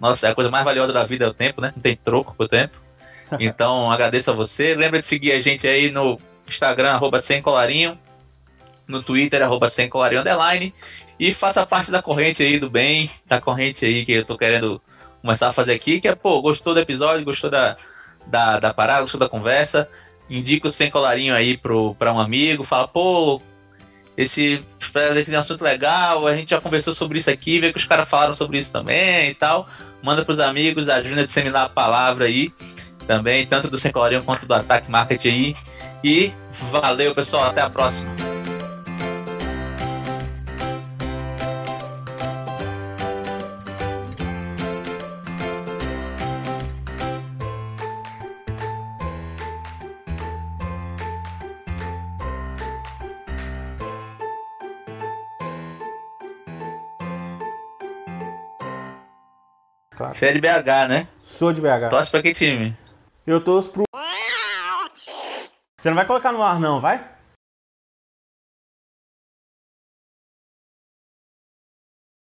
nossa, a coisa mais valiosa da vida é o tempo, né? Não tem troco pro tempo. Então, agradeço a você. Lembra de seguir a gente aí no Instagram, arroba sem colarinho, no Twitter, arroba sem colarinho underline, e faça parte da corrente aí do bem, da corrente aí que eu tô querendo começar a fazer aqui, que é, pô, gostou do episódio, gostou da, da, da parada, gostou da conversa, indica o sem colarinho aí pro, pra um amigo, fala, pô, esse tem um assunto legal, a gente já conversou sobre isso aqui, vê que os caras falaram sobre isso também e tal. Manda pros amigos, ajuda a disseminar a palavra aí também, tanto do Sem Colarinho quanto do Ataque Market aí. E valeu, pessoal, até a próxima. Você é de BH, né?
Sou de BH.
Torce pra que time?
Eu torço pro. Você não vai colocar no ar, não, vai?